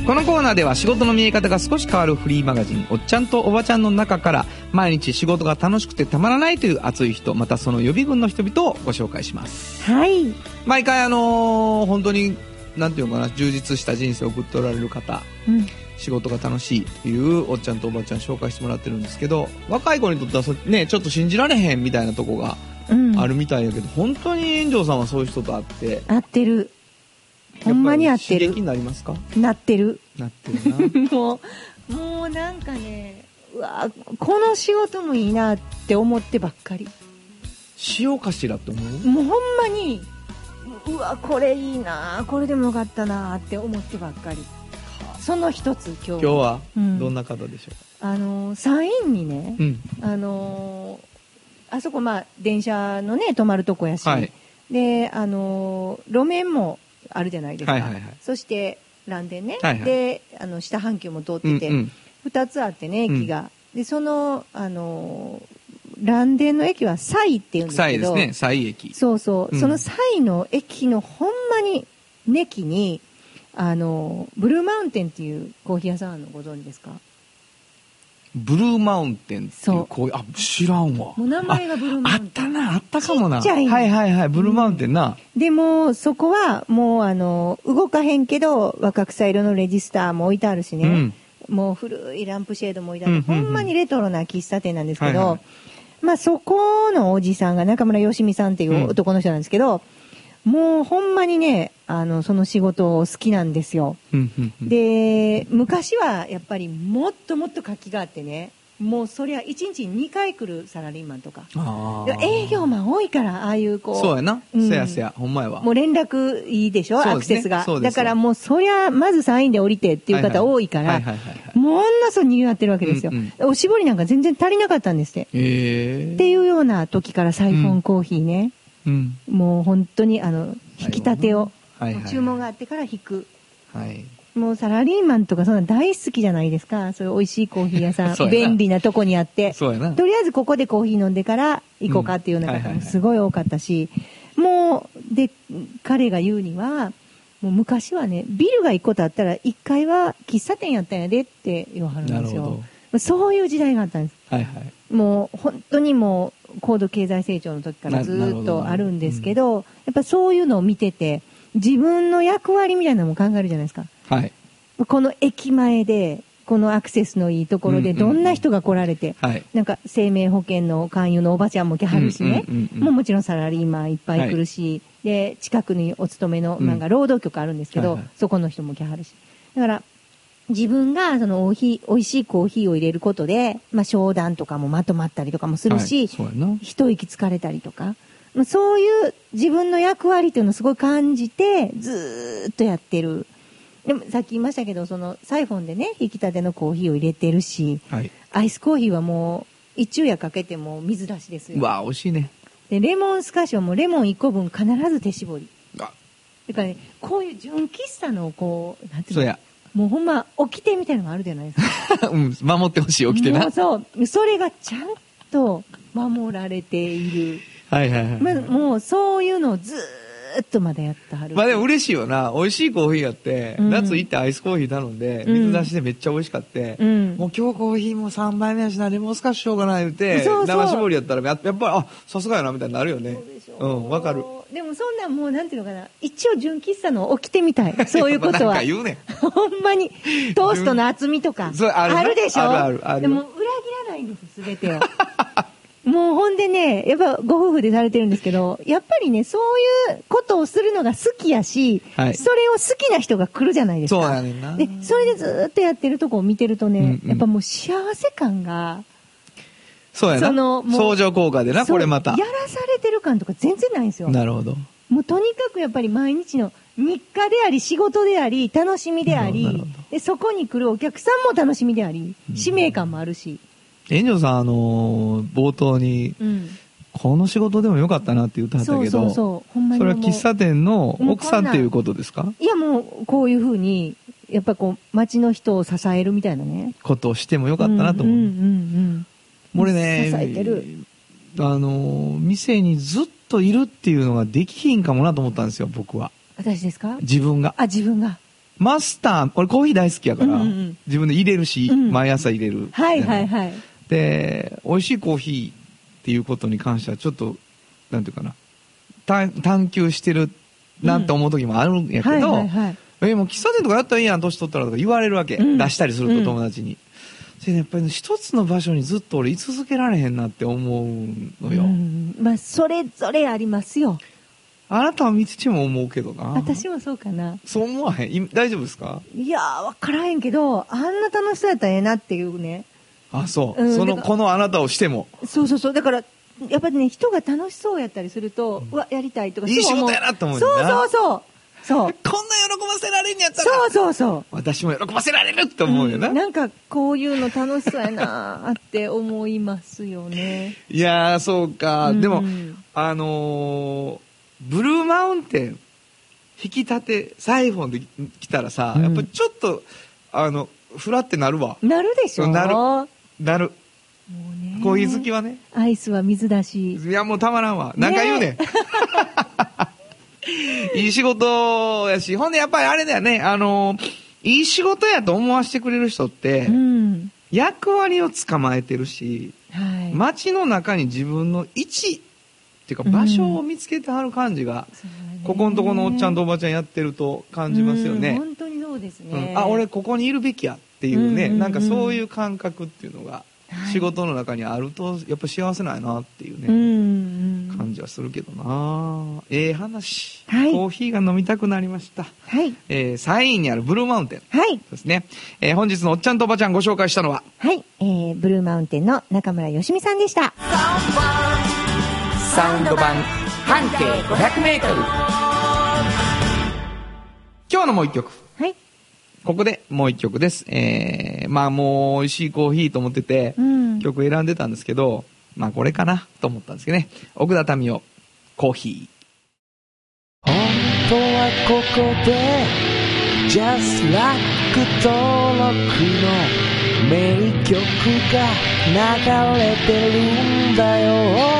[SPEAKER 2] このコーナーでは仕事の見え方が少し変わるフリーマガジン、おっちゃんとおばちゃんの中から、毎日仕事が楽しくてたまらないという熱い人、またその予備軍の人々をご紹介します。
[SPEAKER 1] はい。
[SPEAKER 2] 毎回あのー本当に、なんていうのかな、充実した人生を送っておられる方、
[SPEAKER 1] うん。
[SPEAKER 2] 仕事が楽しいというおっちゃんとおばちゃん紹介してもらってるんですけど、若い子にとってはそね、ちょっと信じられへんみたいなとこが
[SPEAKER 1] うん。
[SPEAKER 2] あるみたいやけど、本当に炎上さんはそういう人と会って、
[SPEAKER 1] 合ってる。ほんまに合ってる
[SPEAKER 2] なりますか？
[SPEAKER 1] なってる。
[SPEAKER 2] なってるな。(laughs)
[SPEAKER 1] もう、もうなんかね、うわこの仕事もいいなって思ってばっかり。
[SPEAKER 2] しようかしらって思う？
[SPEAKER 1] もうほんまに、うわこれいいなこれでもよかったなって思ってばっかり。その一つ今日。
[SPEAKER 2] 今日は
[SPEAKER 1] うん
[SPEAKER 2] どんな方でしょ
[SPEAKER 1] あの、山陰にね
[SPEAKER 2] う、うん。
[SPEAKER 1] あのーあそこまあ電車のね止まるとこやし、
[SPEAKER 2] はい
[SPEAKER 1] であのー路面もあるじゃないですか、
[SPEAKER 2] はいはいはい。
[SPEAKER 1] そして蘭電ね、
[SPEAKER 2] はいはい。
[SPEAKER 1] であの下半球も通ってて、
[SPEAKER 2] うんうん。
[SPEAKER 1] 2つあってね駅が、でそのあのー蘭電の駅は西っていうんですけど。
[SPEAKER 2] サイですね、サイ駅。
[SPEAKER 1] そうそう、
[SPEAKER 2] うん。
[SPEAKER 1] その西の駅のほんまにネキにあのーブルーマウンテンっていうコーヒー屋さんあるのご存知ですか？
[SPEAKER 2] ブルーマウンテンってい
[SPEAKER 1] そう。う
[SPEAKER 2] こうあ知らんわ。
[SPEAKER 1] もう名前がブルーマウンテン。
[SPEAKER 2] ああったなあったかもな。
[SPEAKER 1] ちっちゃい。
[SPEAKER 2] はいはいはいブルーマウンテンな、
[SPEAKER 1] でも、そこはもうあの、動かへんけど、若草色のレジスターも置いてあるしね。もう古いランプシェードも置いてある。
[SPEAKER 2] うんうんうん。
[SPEAKER 1] ほんまにレトロな喫茶店なんですけど、
[SPEAKER 2] はいはい。
[SPEAKER 1] まあそこのおじさんが中村よしみさんっていう男の人なんですけど、もうほんまにね、あの、その仕事を好きなんですよ。
[SPEAKER 2] うんうんうん。
[SPEAKER 1] で、昔はやっぱりもっともっと活気があってね、もうそりゃ1日に2回来るサラリーマンとか。営業マン多いから、ああいうこう。
[SPEAKER 2] そうやな、
[SPEAKER 1] うん。
[SPEAKER 2] せやせやほんまやわ。
[SPEAKER 1] もう連絡いいでしょ、
[SPEAKER 2] ね。
[SPEAKER 1] アクセスが。だからもうそりゃ、まずサインで降りてっていう方多いから、ものすごい賑わってるわけですよ、
[SPEAKER 2] うん
[SPEAKER 1] おしぼりなんか全然足りなかったんですって。
[SPEAKER 2] ええ
[SPEAKER 1] っていうような時からサイフォンコーヒーね、
[SPEAKER 2] うん
[SPEAKER 1] もう本当にあの、引き立てを、
[SPEAKER 2] はいはい
[SPEAKER 1] 注文があってから引く。
[SPEAKER 2] はい
[SPEAKER 1] もうサラリーマンとかそんな大好きじゃないですか。そういう美味しいコーヒー屋さん、(laughs) 便利なとこにあって。
[SPEAKER 2] そうやな
[SPEAKER 1] とりあえずここでコーヒー飲んでから行こうかっていうような方もすごい多かったし、もう、で、彼が言うには、もう昔はね、ビルが一個とあったら1階は喫茶店やったんやでって言わはるんですよ。そういう時代があったんです。
[SPEAKER 2] はいはい
[SPEAKER 1] もう本当にもう高度経済成長の時からずーっとあるんですけど、やっぱそういうのを見てて、自分の役割みたいなのも考えるじゃないですか。
[SPEAKER 2] はい。
[SPEAKER 1] この駅前で、このアクセスのいいところで
[SPEAKER 2] うんうんうん。
[SPEAKER 1] どんな人が来られて、
[SPEAKER 2] はい。
[SPEAKER 1] なんか生命保険の勧誘のおばちゃんも来はるしね、
[SPEAKER 2] うんうんうんうん。
[SPEAKER 1] もうもちろんサラリーマンいっぱい来るし、で、近くにお勤めの、
[SPEAKER 2] うん。
[SPEAKER 1] なんか労働局あるんですけど、
[SPEAKER 2] はいはい。
[SPEAKER 1] そこの人も来はるし。だから、自分がそのおひ美味しいコーヒーを入れることで、まあ商談とかもまとまったりとかもするし、
[SPEAKER 2] はいそうやな。
[SPEAKER 1] 一息つかれたりとか、まあそういう自分の役割っていうのをすごい感じて、ずーっとやってる。でもさっき言いましたけど、そのサイフォンでね、引き立てのコーヒーを入れてるし、
[SPEAKER 2] はい。
[SPEAKER 1] アイスコーヒーはもう、一昼夜かけても水出しですよ。
[SPEAKER 2] うわ美味しいね。
[SPEAKER 1] で、レモンスカッシュはもうレモン1個分必ず手絞り。
[SPEAKER 2] あ。
[SPEAKER 1] だからね、こういう純喫茶のこう、なんていうの？
[SPEAKER 2] そうや
[SPEAKER 1] もうほんま、掟みたいなのがあるじゃないですか。(laughs)
[SPEAKER 2] うん守ってほしい起きて
[SPEAKER 1] も
[SPEAKER 2] な
[SPEAKER 1] うそう。それがちゃんと守られている。
[SPEAKER 2] はいはいはい
[SPEAKER 1] まあ、もうそういうのをずーっとまだやってはる。
[SPEAKER 2] まあでも嬉しいよな。美味しいコーヒーやって、
[SPEAKER 1] うん
[SPEAKER 2] 夏行ってアイスコーヒー頼んで、
[SPEAKER 1] うん
[SPEAKER 2] 水出しでめっちゃ美味しかって、
[SPEAKER 1] うん
[SPEAKER 2] もう今日コーヒーも3杯目やしな、レモンスカッシュしようかな言うて、
[SPEAKER 1] そうそう
[SPEAKER 2] 生絞りやったらややっぱり、あ、さすがやなみたいになるよね。うん、わかる。
[SPEAKER 1] でもそんなんもうなんていうのかな。一応純喫茶の起きてみたい。(laughs) そういうことは。
[SPEAKER 2] か言うねん。
[SPEAKER 1] ほんまに、トーストの厚みとか。
[SPEAKER 2] あるな
[SPEAKER 1] でしょ？でも裏切らないんです、すべてを。(laughs) もうほんでね、やっぱご夫婦でされてるんですけど、やっぱりね、そういうことをするのが好きやし、
[SPEAKER 2] はい
[SPEAKER 1] それを好きな人が来るじゃないですか。
[SPEAKER 2] そうやねんな。
[SPEAKER 1] で、それでずーっとやってるとこを見てるとね、
[SPEAKER 2] うんうん
[SPEAKER 1] やっぱもう幸せ感が、
[SPEAKER 2] そうやな。
[SPEAKER 1] そのもう
[SPEAKER 2] 相乗効果でな、これまた
[SPEAKER 1] や。らされてる感とか全然ないんですよ。
[SPEAKER 2] なるほど。
[SPEAKER 1] もうとにかくやっぱり毎日の日課であり、仕事であり、楽しみであり
[SPEAKER 2] なるほどなるほ、
[SPEAKER 1] で、そこに来るお客さんも楽しみであり、使命感もあるし。
[SPEAKER 2] 炎上さん、あのー冒頭に、
[SPEAKER 1] うん。
[SPEAKER 2] この仕事でもよかったなって言ってはった
[SPEAKER 1] そう
[SPEAKER 2] けど、
[SPEAKER 1] そうそう。ほんまに
[SPEAKER 2] それ
[SPEAKER 1] もう
[SPEAKER 2] は喫茶店の奥さんっていうことですか？
[SPEAKER 1] いやもう、こういうふうに、やっぱこう、街の人を支えるみたいなね。
[SPEAKER 2] ことをしてもよかったなと思う。
[SPEAKER 1] うんうんうん
[SPEAKER 2] 俺ね、
[SPEAKER 1] 支えてる
[SPEAKER 2] あのー、店にずっといるっていうのができひんかもなと思ったんですよ、僕は。
[SPEAKER 1] 私ですか？
[SPEAKER 2] 自分が。
[SPEAKER 1] あ、自分が。
[SPEAKER 2] マスター、俺コーヒー大好きやから、
[SPEAKER 1] うんうんうん
[SPEAKER 2] 自分で入れるし、
[SPEAKER 1] うん
[SPEAKER 2] 毎朝入れる。
[SPEAKER 1] はいはいはい。
[SPEAKER 2] で、美味しいコーヒーっていうことに関してはちょっと、なんていうかな、探探求してるなって思う時もあるんやけど、
[SPEAKER 1] はいはいはい。
[SPEAKER 2] え、もう喫茶店とかやったらいいやん、年取ったらとか言われるわけ。
[SPEAKER 1] うん
[SPEAKER 2] 出したりすると
[SPEAKER 1] うん
[SPEAKER 2] 友達に。それでやっぱりね一つの場所にずっと俺居続けられへんなって思うのよ。
[SPEAKER 1] うんまあ、それぞれありますよ。
[SPEAKER 2] あなたは三つも思うけどな。
[SPEAKER 1] 私もそうかな。
[SPEAKER 2] そう思わへん？い大丈夫ですか？
[SPEAKER 1] いやー、わからへんけど、あんな楽しそうやったらええなっていうね。
[SPEAKER 2] あ、そう。
[SPEAKER 1] うん
[SPEAKER 2] その、このあなたをしても。
[SPEAKER 1] そうそうそう。だから、やっぱりね、人が楽しそうやったりすると、うわ、やりたいとか。
[SPEAKER 2] いい仕事やなって思う
[SPEAKER 1] そうそうそう。そう。
[SPEAKER 2] こんな喜ばせられんやったら、
[SPEAKER 1] そうそうそう。
[SPEAKER 2] 私も喜ばせられるって思うよな。
[SPEAKER 1] んなんか、こういうの楽しそうやな (laughs) ーって思いますよね。
[SPEAKER 2] いやー、そうか。
[SPEAKER 1] うん
[SPEAKER 2] でも、あのーブルーマウンテン、引き立て、サイフォンで来たらさ、
[SPEAKER 1] うん
[SPEAKER 2] やっぱちょっと、あの、ふらってなるわ。
[SPEAKER 1] なるでしょ
[SPEAKER 2] なる
[SPEAKER 1] も
[SPEAKER 2] なる。
[SPEAKER 1] うね
[SPEAKER 2] コーヒー好きはね。
[SPEAKER 1] アイスは水だし。
[SPEAKER 2] いや、もうたまらんわ。なんか言うねん。(laughs) いい仕事やし、ほんでやっぱりあれだよね、あのーいい仕事やと思わせてくれる人って、
[SPEAKER 1] うん。
[SPEAKER 2] 役割を捕まえてるし、
[SPEAKER 1] はい。
[SPEAKER 2] 街の中に自分の位置っていうか場所を見つけてはる感じが、
[SPEAKER 1] そうね。
[SPEAKER 2] ここのとこのおっちゃんとおばちゃんやってると感じますよ
[SPEAKER 1] うん
[SPEAKER 2] ね。
[SPEAKER 1] 本当にそうです
[SPEAKER 2] う
[SPEAKER 1] ね。
[SPEAKER 2] ん。あ、俺ここにいるべきやっていうね、
[SPEAKER 1] うんうんうん。
[SPEAKER 2] なんかそういう感覚っていうのが、
[SPEAKER 1] はい。
[SPEAKER 2] 仕事の中にあると、やっぱ幸せなんやなっていうね、
[SPEAKER 1] うん
[SPEAKER 2] じはするけどなええ話、
[SPEAKER 1] はい
[SPEAKER 2] コーヒーが飲みたくなりました。
[SPEAKER 1] はい。
[SPEAKER 2] えー、3位にあるブルーマウンテン
[SPEAKER 1] はい。
[SPEAKER 2] ですね。えー本日のおっちゃんとおばちゃんご紹介したのは、
[SPEAKER 1] はい。えー、ブルーマウンテンの中村よしみさんでした。
[SPEAKER 6] サウンド版半径500メートル。
[SPEAKER 2] 今日のもう一曲。
[SPEAKER 1] はい。
[SPEAKER 2] ここでもう一曲です。えー、まあもう美味しいコーヒーと思ってて、
[SPEAKER 1] うん。
[SPEAKER 2] 曲選んでたんですけど、まあこれかなと思ったんですけどね。奥田民生、コーヒ
[SPEAKER 3] 本当はここで Just Like 登録の名曲が流れてるんだよ
[SPEAKER 2] ー。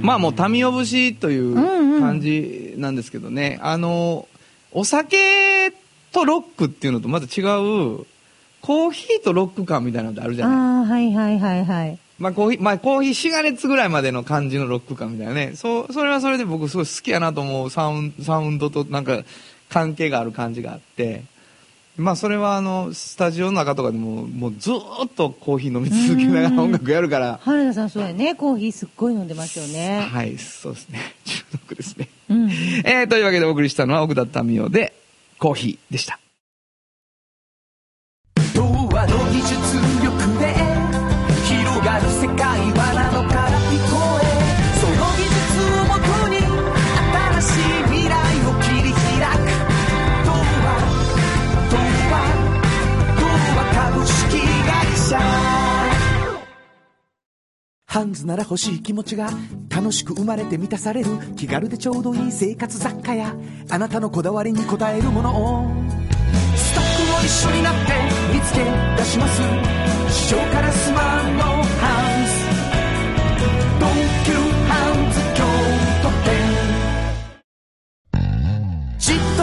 [SPEAKER 2] まあもう民生節という
[SPEAKER 1] うんうん
[SPEAKER 2] 感じなんですけどね。あの、お酒とロックっていうのとまた違う、コーヒーとロック感みたいなのってあるじゃない？
[SPEAKER 1] ああ、はいはいはいはい。
[SPEAKER 2] まあコーヒー、まあコーヒー4ヶ月ぐらいまでの感じのロック感みたいなね。そう、それはそれで僕すごい好きやなと思うサウンサウンドとなんか関係がある感じがあって。まあそれはあの、スタジオの中とかでも、もうずーっとコーヒー飲み続けながら音楽やるから。
[SPEAKER 1] 原田さんそうやね。コーヒーすっごい飲んでますよね。
[SPEAKER 2] はい、そうですね。(laughs) 中毒ですね。
[SPEAKER 1] うん。
[SPEAKER 2] えー、というわけでお送りしたのは奥田民生で、コーヒーでした。
[SPEAKER 3] ハンズなら欲しい気持ちが楽しく生まれて満たされる気軽でちょうどいい生活雑貨やあなたのこだわりに応えるものを。スタッフも一緒になって見つけ出します。市場からスマンの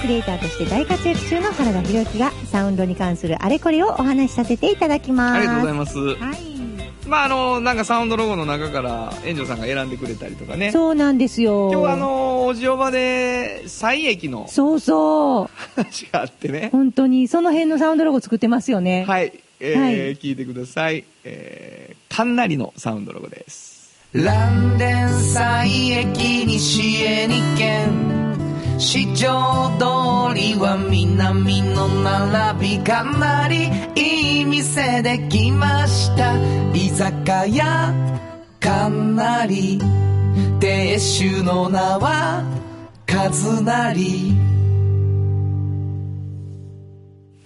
[SPEAKER 1] クリエイターとして大活躍中の原田博之がサウンドに関するあれこれをお話しさせていただきます。
[SPEAKER 2] ありがとうござい
[SPEAKER 1] ま
[SPEAKER 2] ます。
[SPEAKER 1] はい。
[SPEAKER 2] まああの、なんかサウンドロゴの中から、園長さんが選んでくれたりとかね。
[SPEAKER 1] そうなんですよ。
[SPEAKER 2] 今日はあの、おじおばで、西駅の
[SPEAKER 1] そうそう。
[SPEAKER 2] 話があってね。
[SPEAKER 1] 本当に、その辺のサウンドロゴ作ってますよね。
[SPEAKER 2] はい。えー
[SPEAKER 1] はい
[SPEAKER 2] 聞いてください。えー、かんなりのサウンドロゴです。
[SPEAKER 3] 蘭電西駅西へ2軒市場通りは南の並びかなりいい店できました居酒屋かなり亭主の名は和成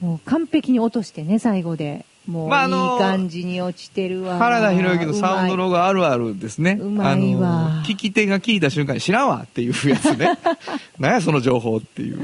[SPEAKER 1] もう完璧に落としてね、最後で。もう、
[SPEAKER 2] まああの
[SPEAKER 1] いい感じに落ちてるわ。
[SPEAKER 2] 原田博之のサウンドロ
[SPEAKER 1] ゴ。
[SPEAKER 2] ゴあるあるですね。
[SPEAKER 1] うまいわ
[SPEAKER 2] 聞き手が聞いた瞬間に知らんわっていうやつね。(laughs) 何やその情報っていう。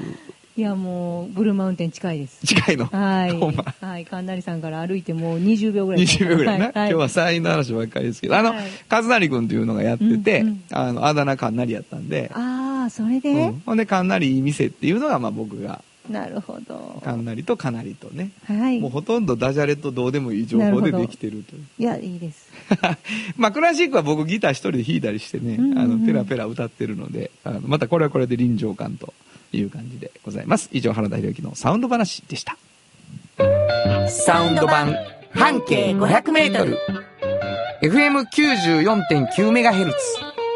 [SPEAKER 1] いや、もう、ブルーマウンテン近いです。
[SPEAKER 2] 近いの？
[SPEAKER 1] はい。
[SPEAKER 2] ほんま。
[SPEAKER 1] はい。神成さんから歩いてもう20秒ぐらい。
[SPEAKER 2] 20秒ぐらいな。
[SPEAKER 1] は
[SPEAKER 2] 今日はサインの話ばっかりですけど、あの、
[SPEAKER 1] はい
[SPEAKER 2] 和成君っていうのがやってて、
[SPEAKER 1] うんうん
[SPEAKER 2] あの、あだ名かんなりやったんで、
[SPEAKER 1] ああ、それで、
[SPEAKER 2] うんほんで、かんなりいい店っていうのが、まあ僕が、
[SPEAKER 1] なるほど。
[SPEAKER 2] かんなりとかなりとね、
[SPEAKER 1] はい。
[SPEAKER 2] もうほとんどダジャレとどうでもいい情報でできてるという。
[SPEAKER 1] いや、いいです。(laughs)
[SPEAKER 2] まあ、クラシックは僕ギター一人で弾いたりしてね、
[SPEAKER 1] うんうんうん
[SPEAKER 2] あの、ペラペラ歌ってるので、あの、またこれはこれで臨場感という感じでございます。以上、原田博之のサウンド話でした。
[SPEAKER 6] サウンド版半径500メートル。FM94.9MHz。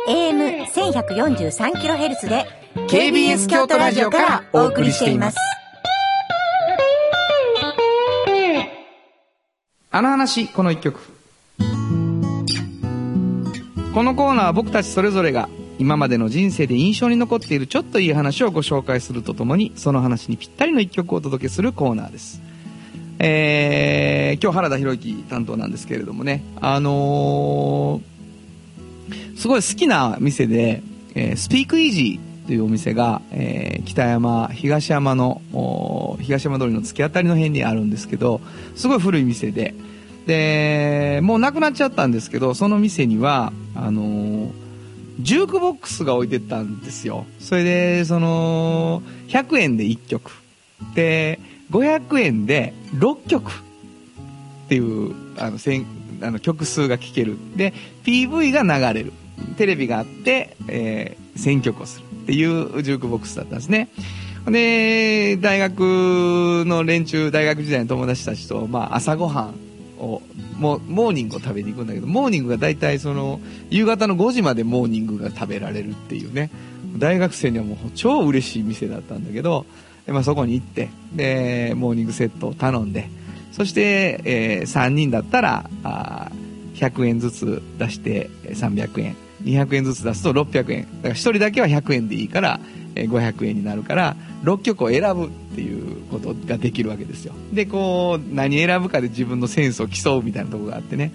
[SPEAKER 1] AM1143kHz で
[SPEAKER 6] KBS 京都ラジオからお送りしています。
[SPEAKER 2] あの話、この一曲。このコーナーは僕たちそれぞれが今までの人生で印象に残っているちょっといい話をご紹介するとともに、その話にぴったりの一曲をお届けするコーナーです。えー、今日原田博之担当なんですけれどもね、あのーすごい好きな店で、えースピークイージーというお店が、えー北山、東山の、東山通りの突き当たりの辺にあるんですけど、すごい古い店で、で、もうなくなっちゃったんですけど、その店には、あのージュークボックスが置いてったんですよ。それで、その、100円で1曲。で、500円で6曲っていう、あの、せんあの曲数が聴ける。で、PV が流れる。テレビがあって、えー選曲をするっていうジュークボックスだったんですね。で、大学の連中、大学時代の友達たちと、まあ、朝ごはんを、も、モーニングを食べに行くんだけど、モーニングが大体その、夕方の5時までモーニングが食べられるっていうね、大学生にはもう超嬉しい店だったんだけど、でまあ、そこに行って、で、モーニングセットを頼んで、そして、え3人だったら、あ100円ずつ出して300円。200円ずつ出すと600円。だから1人だけは100円でいいから、500円になるから、6曲を選ぶっていうことができるわけですよ。で、こう、何選ぶかで自分のセンスを競うみたいなとこがあってね。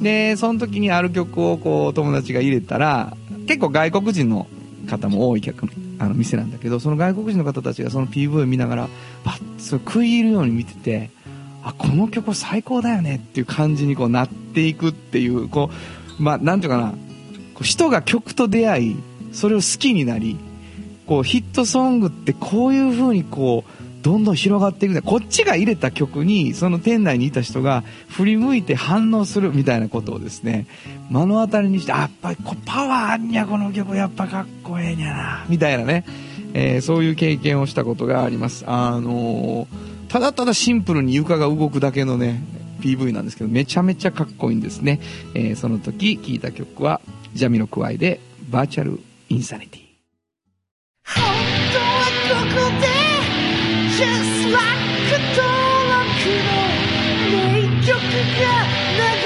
[SPEAKER 2] で、その時にある曲をこう、友達が入れたら、結構外国人の方も多い客あの店なんだけど、その外国人の方たちがその PV を見ながら、バッそれ食い入るように見てて、あ、この曲最高だよねっていう感じにこうなっていくっていう、こう、まあ、なんていうかな、人が曲と出会い、それを好きになり、こうヒットソングってこういう風にこう、どんどん広がっていくんだ。こっちが入れた曲に、その店内にいた人が振り向いて反応するみたいなことをですね、目の当たりにして、あやっぱりこうパワーあんにゃ、この曲やっぱかっこええにゃな、みたいなね、えーそういう経験をしたことがあります。あのーただただシンプルに床が動くだけのね、PV なんですけど、めちゃめちゃかっこいいんですね。えーその時聴いた曲は、ジャミロクワイで、バーチャルインサニティ。
[SPEAKER 3] 本当はここで Just like 登録の名曲が流れ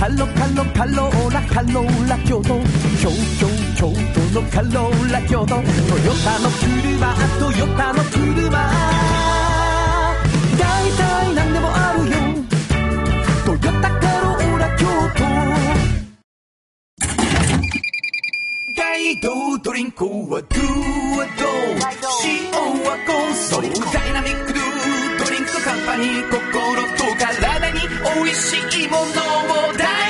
[SPEAKER 3] カロカロカローラカローラ京都京京京都のカローラ京都トヨタの車トヨタの車大体何でもあるよトヨタカローラ京都大道ドリンクはドゥはド塩はコンソーダイナミックドゥドリンクカンパニー心と美味しいものをダ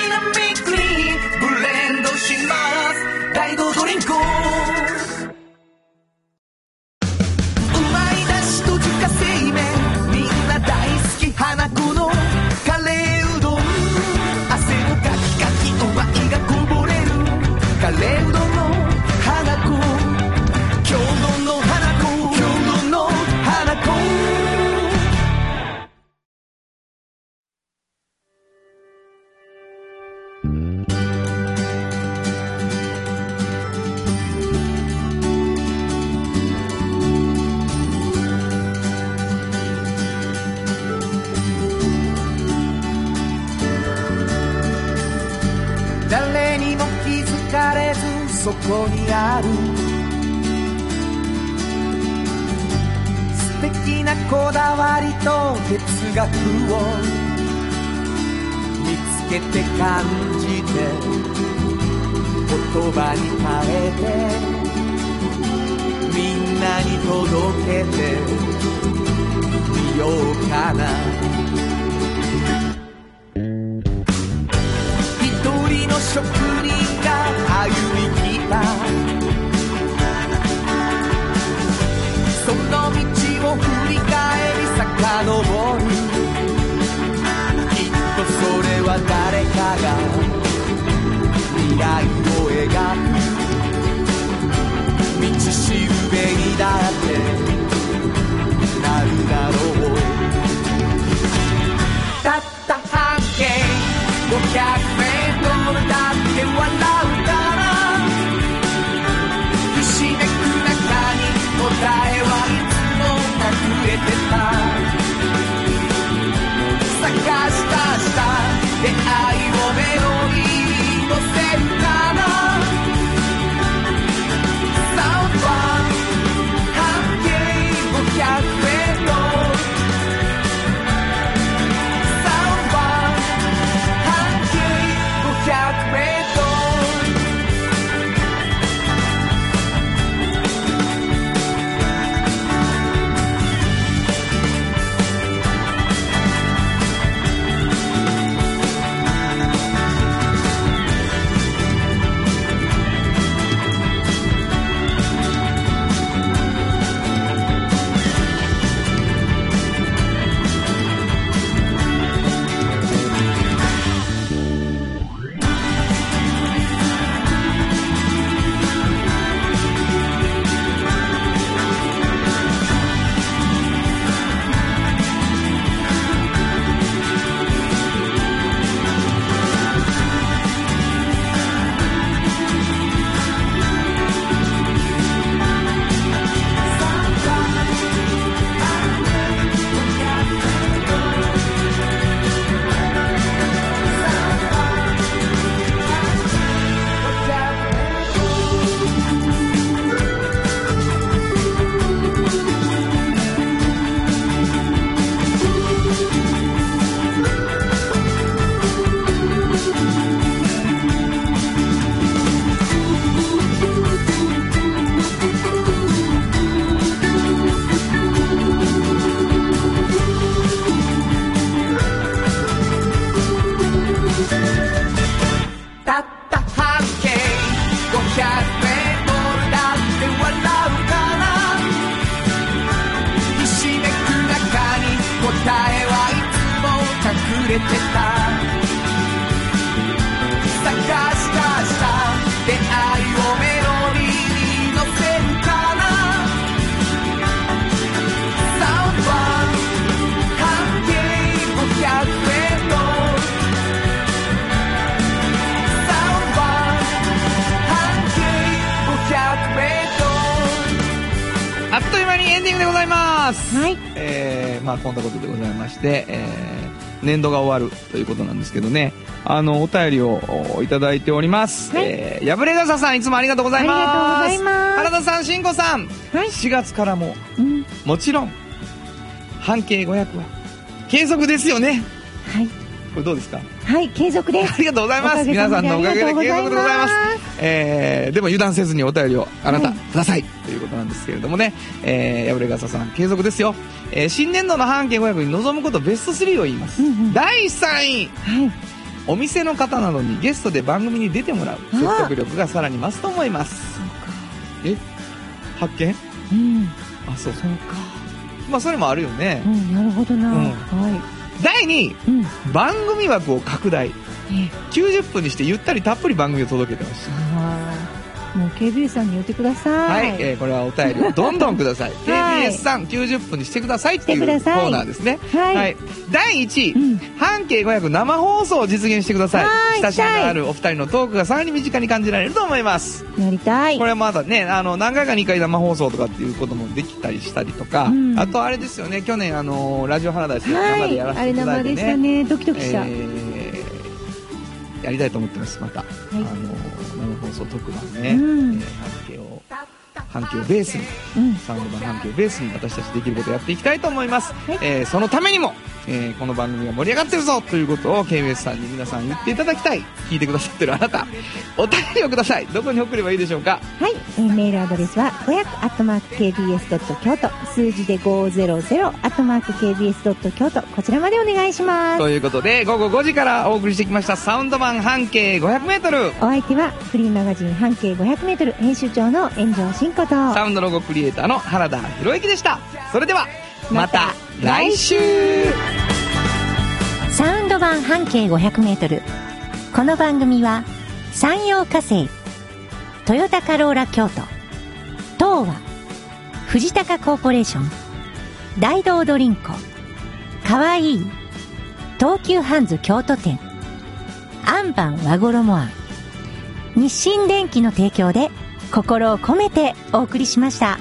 [SPEAKER 3] わりと哲学を見つけて感じて言葉に変えてみんなに届けてみようかな。一人の職メー
[SPEAKER 2] まあこんなことでございまして、えー、年度が終わるということなんですけどね、あの、お便りをおいただいております。
[SPEAKER 1] はい
[SPEAKER 2] えー、やぶれがささんいつもありがとうございます。
[SPEAKER 1] ありがとうございます
[SPEAKER 2] 原田さん、しんこさん、
[SPEAKER 1] はい
[SPEAKER 2] 4月からも、
[SPEAKER 1] うん。
[SPEAKER 2] もちろん、半径500は、継続ですよね。
[SPEAKER 1] はい。
[SPEAKER 2] これどうですか？
[SPEAKER 1] はい、継続です
[SPEAKER 2] あ。りがとうございます。皆さんのおかげで継続でございます。えー、でも油断せずにお便りをあなた、
[SPEAKER 1] はい
[SPEAKER 2] くださいということなんですけれどもね、えー、やぶれがささん継続ですよ。えー、新年度の半径500に臨むことベスト3を言います。
[SPEAKER 1] うんうん
[SPEAKER 2] 第3位、
[SPEAKER 1] はい。
[SPEAKER 2] お店の方などにゲストで番組に出てもらう
[SPEAKER 1] あ
[SPEAKER 2] 説得力がさらに増すと思います。え？発見？
[SPEAKER 1] うん。
[SPEAKER 2] あ、そう。
[SPEAKER 1] そうか。
[SPEAKER 2] まあ、それもあるよね
[SPEAKER 1] う。ん、なるほどな。
[SPEAKER 2] うん
[SPEAKER 1] は
[SPEAKER 2] 第2位、
[SPEAKER 1] い。うん。
[SPEAKER 2] 番組枠を拡大。
[SPEAKER 1] え
[SPEAKER 2] 90分にしてゆったりたっぷり番組を届けてほしい。
[SPEAKER 1] ああ。もう KBS さんに言ってくださ。
[SPEAKER 2] はいい、えーこれはお便りをどんどんください。(laughs)
[SPEAKER 1] はい
[SPEAKER 2] KBS さん90分にしてくださいっていうコーナーですね。
[SPEAKER 1] はい
[SPEAKER 2] 第1位、
[SPEAKER 1] うん
[SPEAKER 2] 半径500生放送を実現してください。
[SPEAKER 1] はい
[SPEAKER 2] 親しみのあるお二人のトークがさらに身近に感じられると思います。
[SPEAKER 1] やりたい。
[SPEAKER 2] これはまだね、あの、何回か2回生放送とかっていうこともできたりしたりとか、
[SPEAKER 1] うん
[SPEAKER 2] あとあれですよね、去年あの、ラジオハラダイ。生でやらせ
[SPEAKER 1] あれ
[SPEAKER 2] ていただいて
[SPEAKER 1] 生でした
[SPEAKER 2] ね。
[SPEAKER 1] ね。ドキドキした。
[SPEAKER 2] えーやりたいと思ってます、また。あの、生放送特番ね、
[SPEAKER 1] うん。
[SPEAKER 2] えー半径を、半径をベースに、
[SPEAKER 1] うん。
[SPEAKER 2] サウンド版半径をベースに私たちできることをやっていきたいと思います。
[SPEAKER 1] はい
[SPEAKER 2] えーそのためにも、えーこの番組が盛り上がってるぞということを KBS さんに皆さん言っていただきたい。聞いてくださってるあなた、お便りをください。どこに送ればいいでしょうか？
[SPEAKER 1] はい、えーメールアドレスは500アットマーク KBS ドット京都数字で500アットマーク KBS ドット京都こちらまでお願いします。
[SPEAKER 2] ということで、午後5時からお送りしてきましたサウンド版半径500メートル。
[SPEAKER 1] お相手はフリーマガジン半径500メートル編集長の炎上真子と
[SPEAKER 2] サウンドロゴクリエイターの原田博之でした。それでは、また来週
[SPEAKER 1] サウンド版半径500メートル。この番組は山陽火星、トヨタカローラ京都、東和、藤高コーポレーション、大道ドリンコ、かわいい、東急ハンズ京都店、アンパン和衣あん。日清電機の提供で心を込めてお送りしました。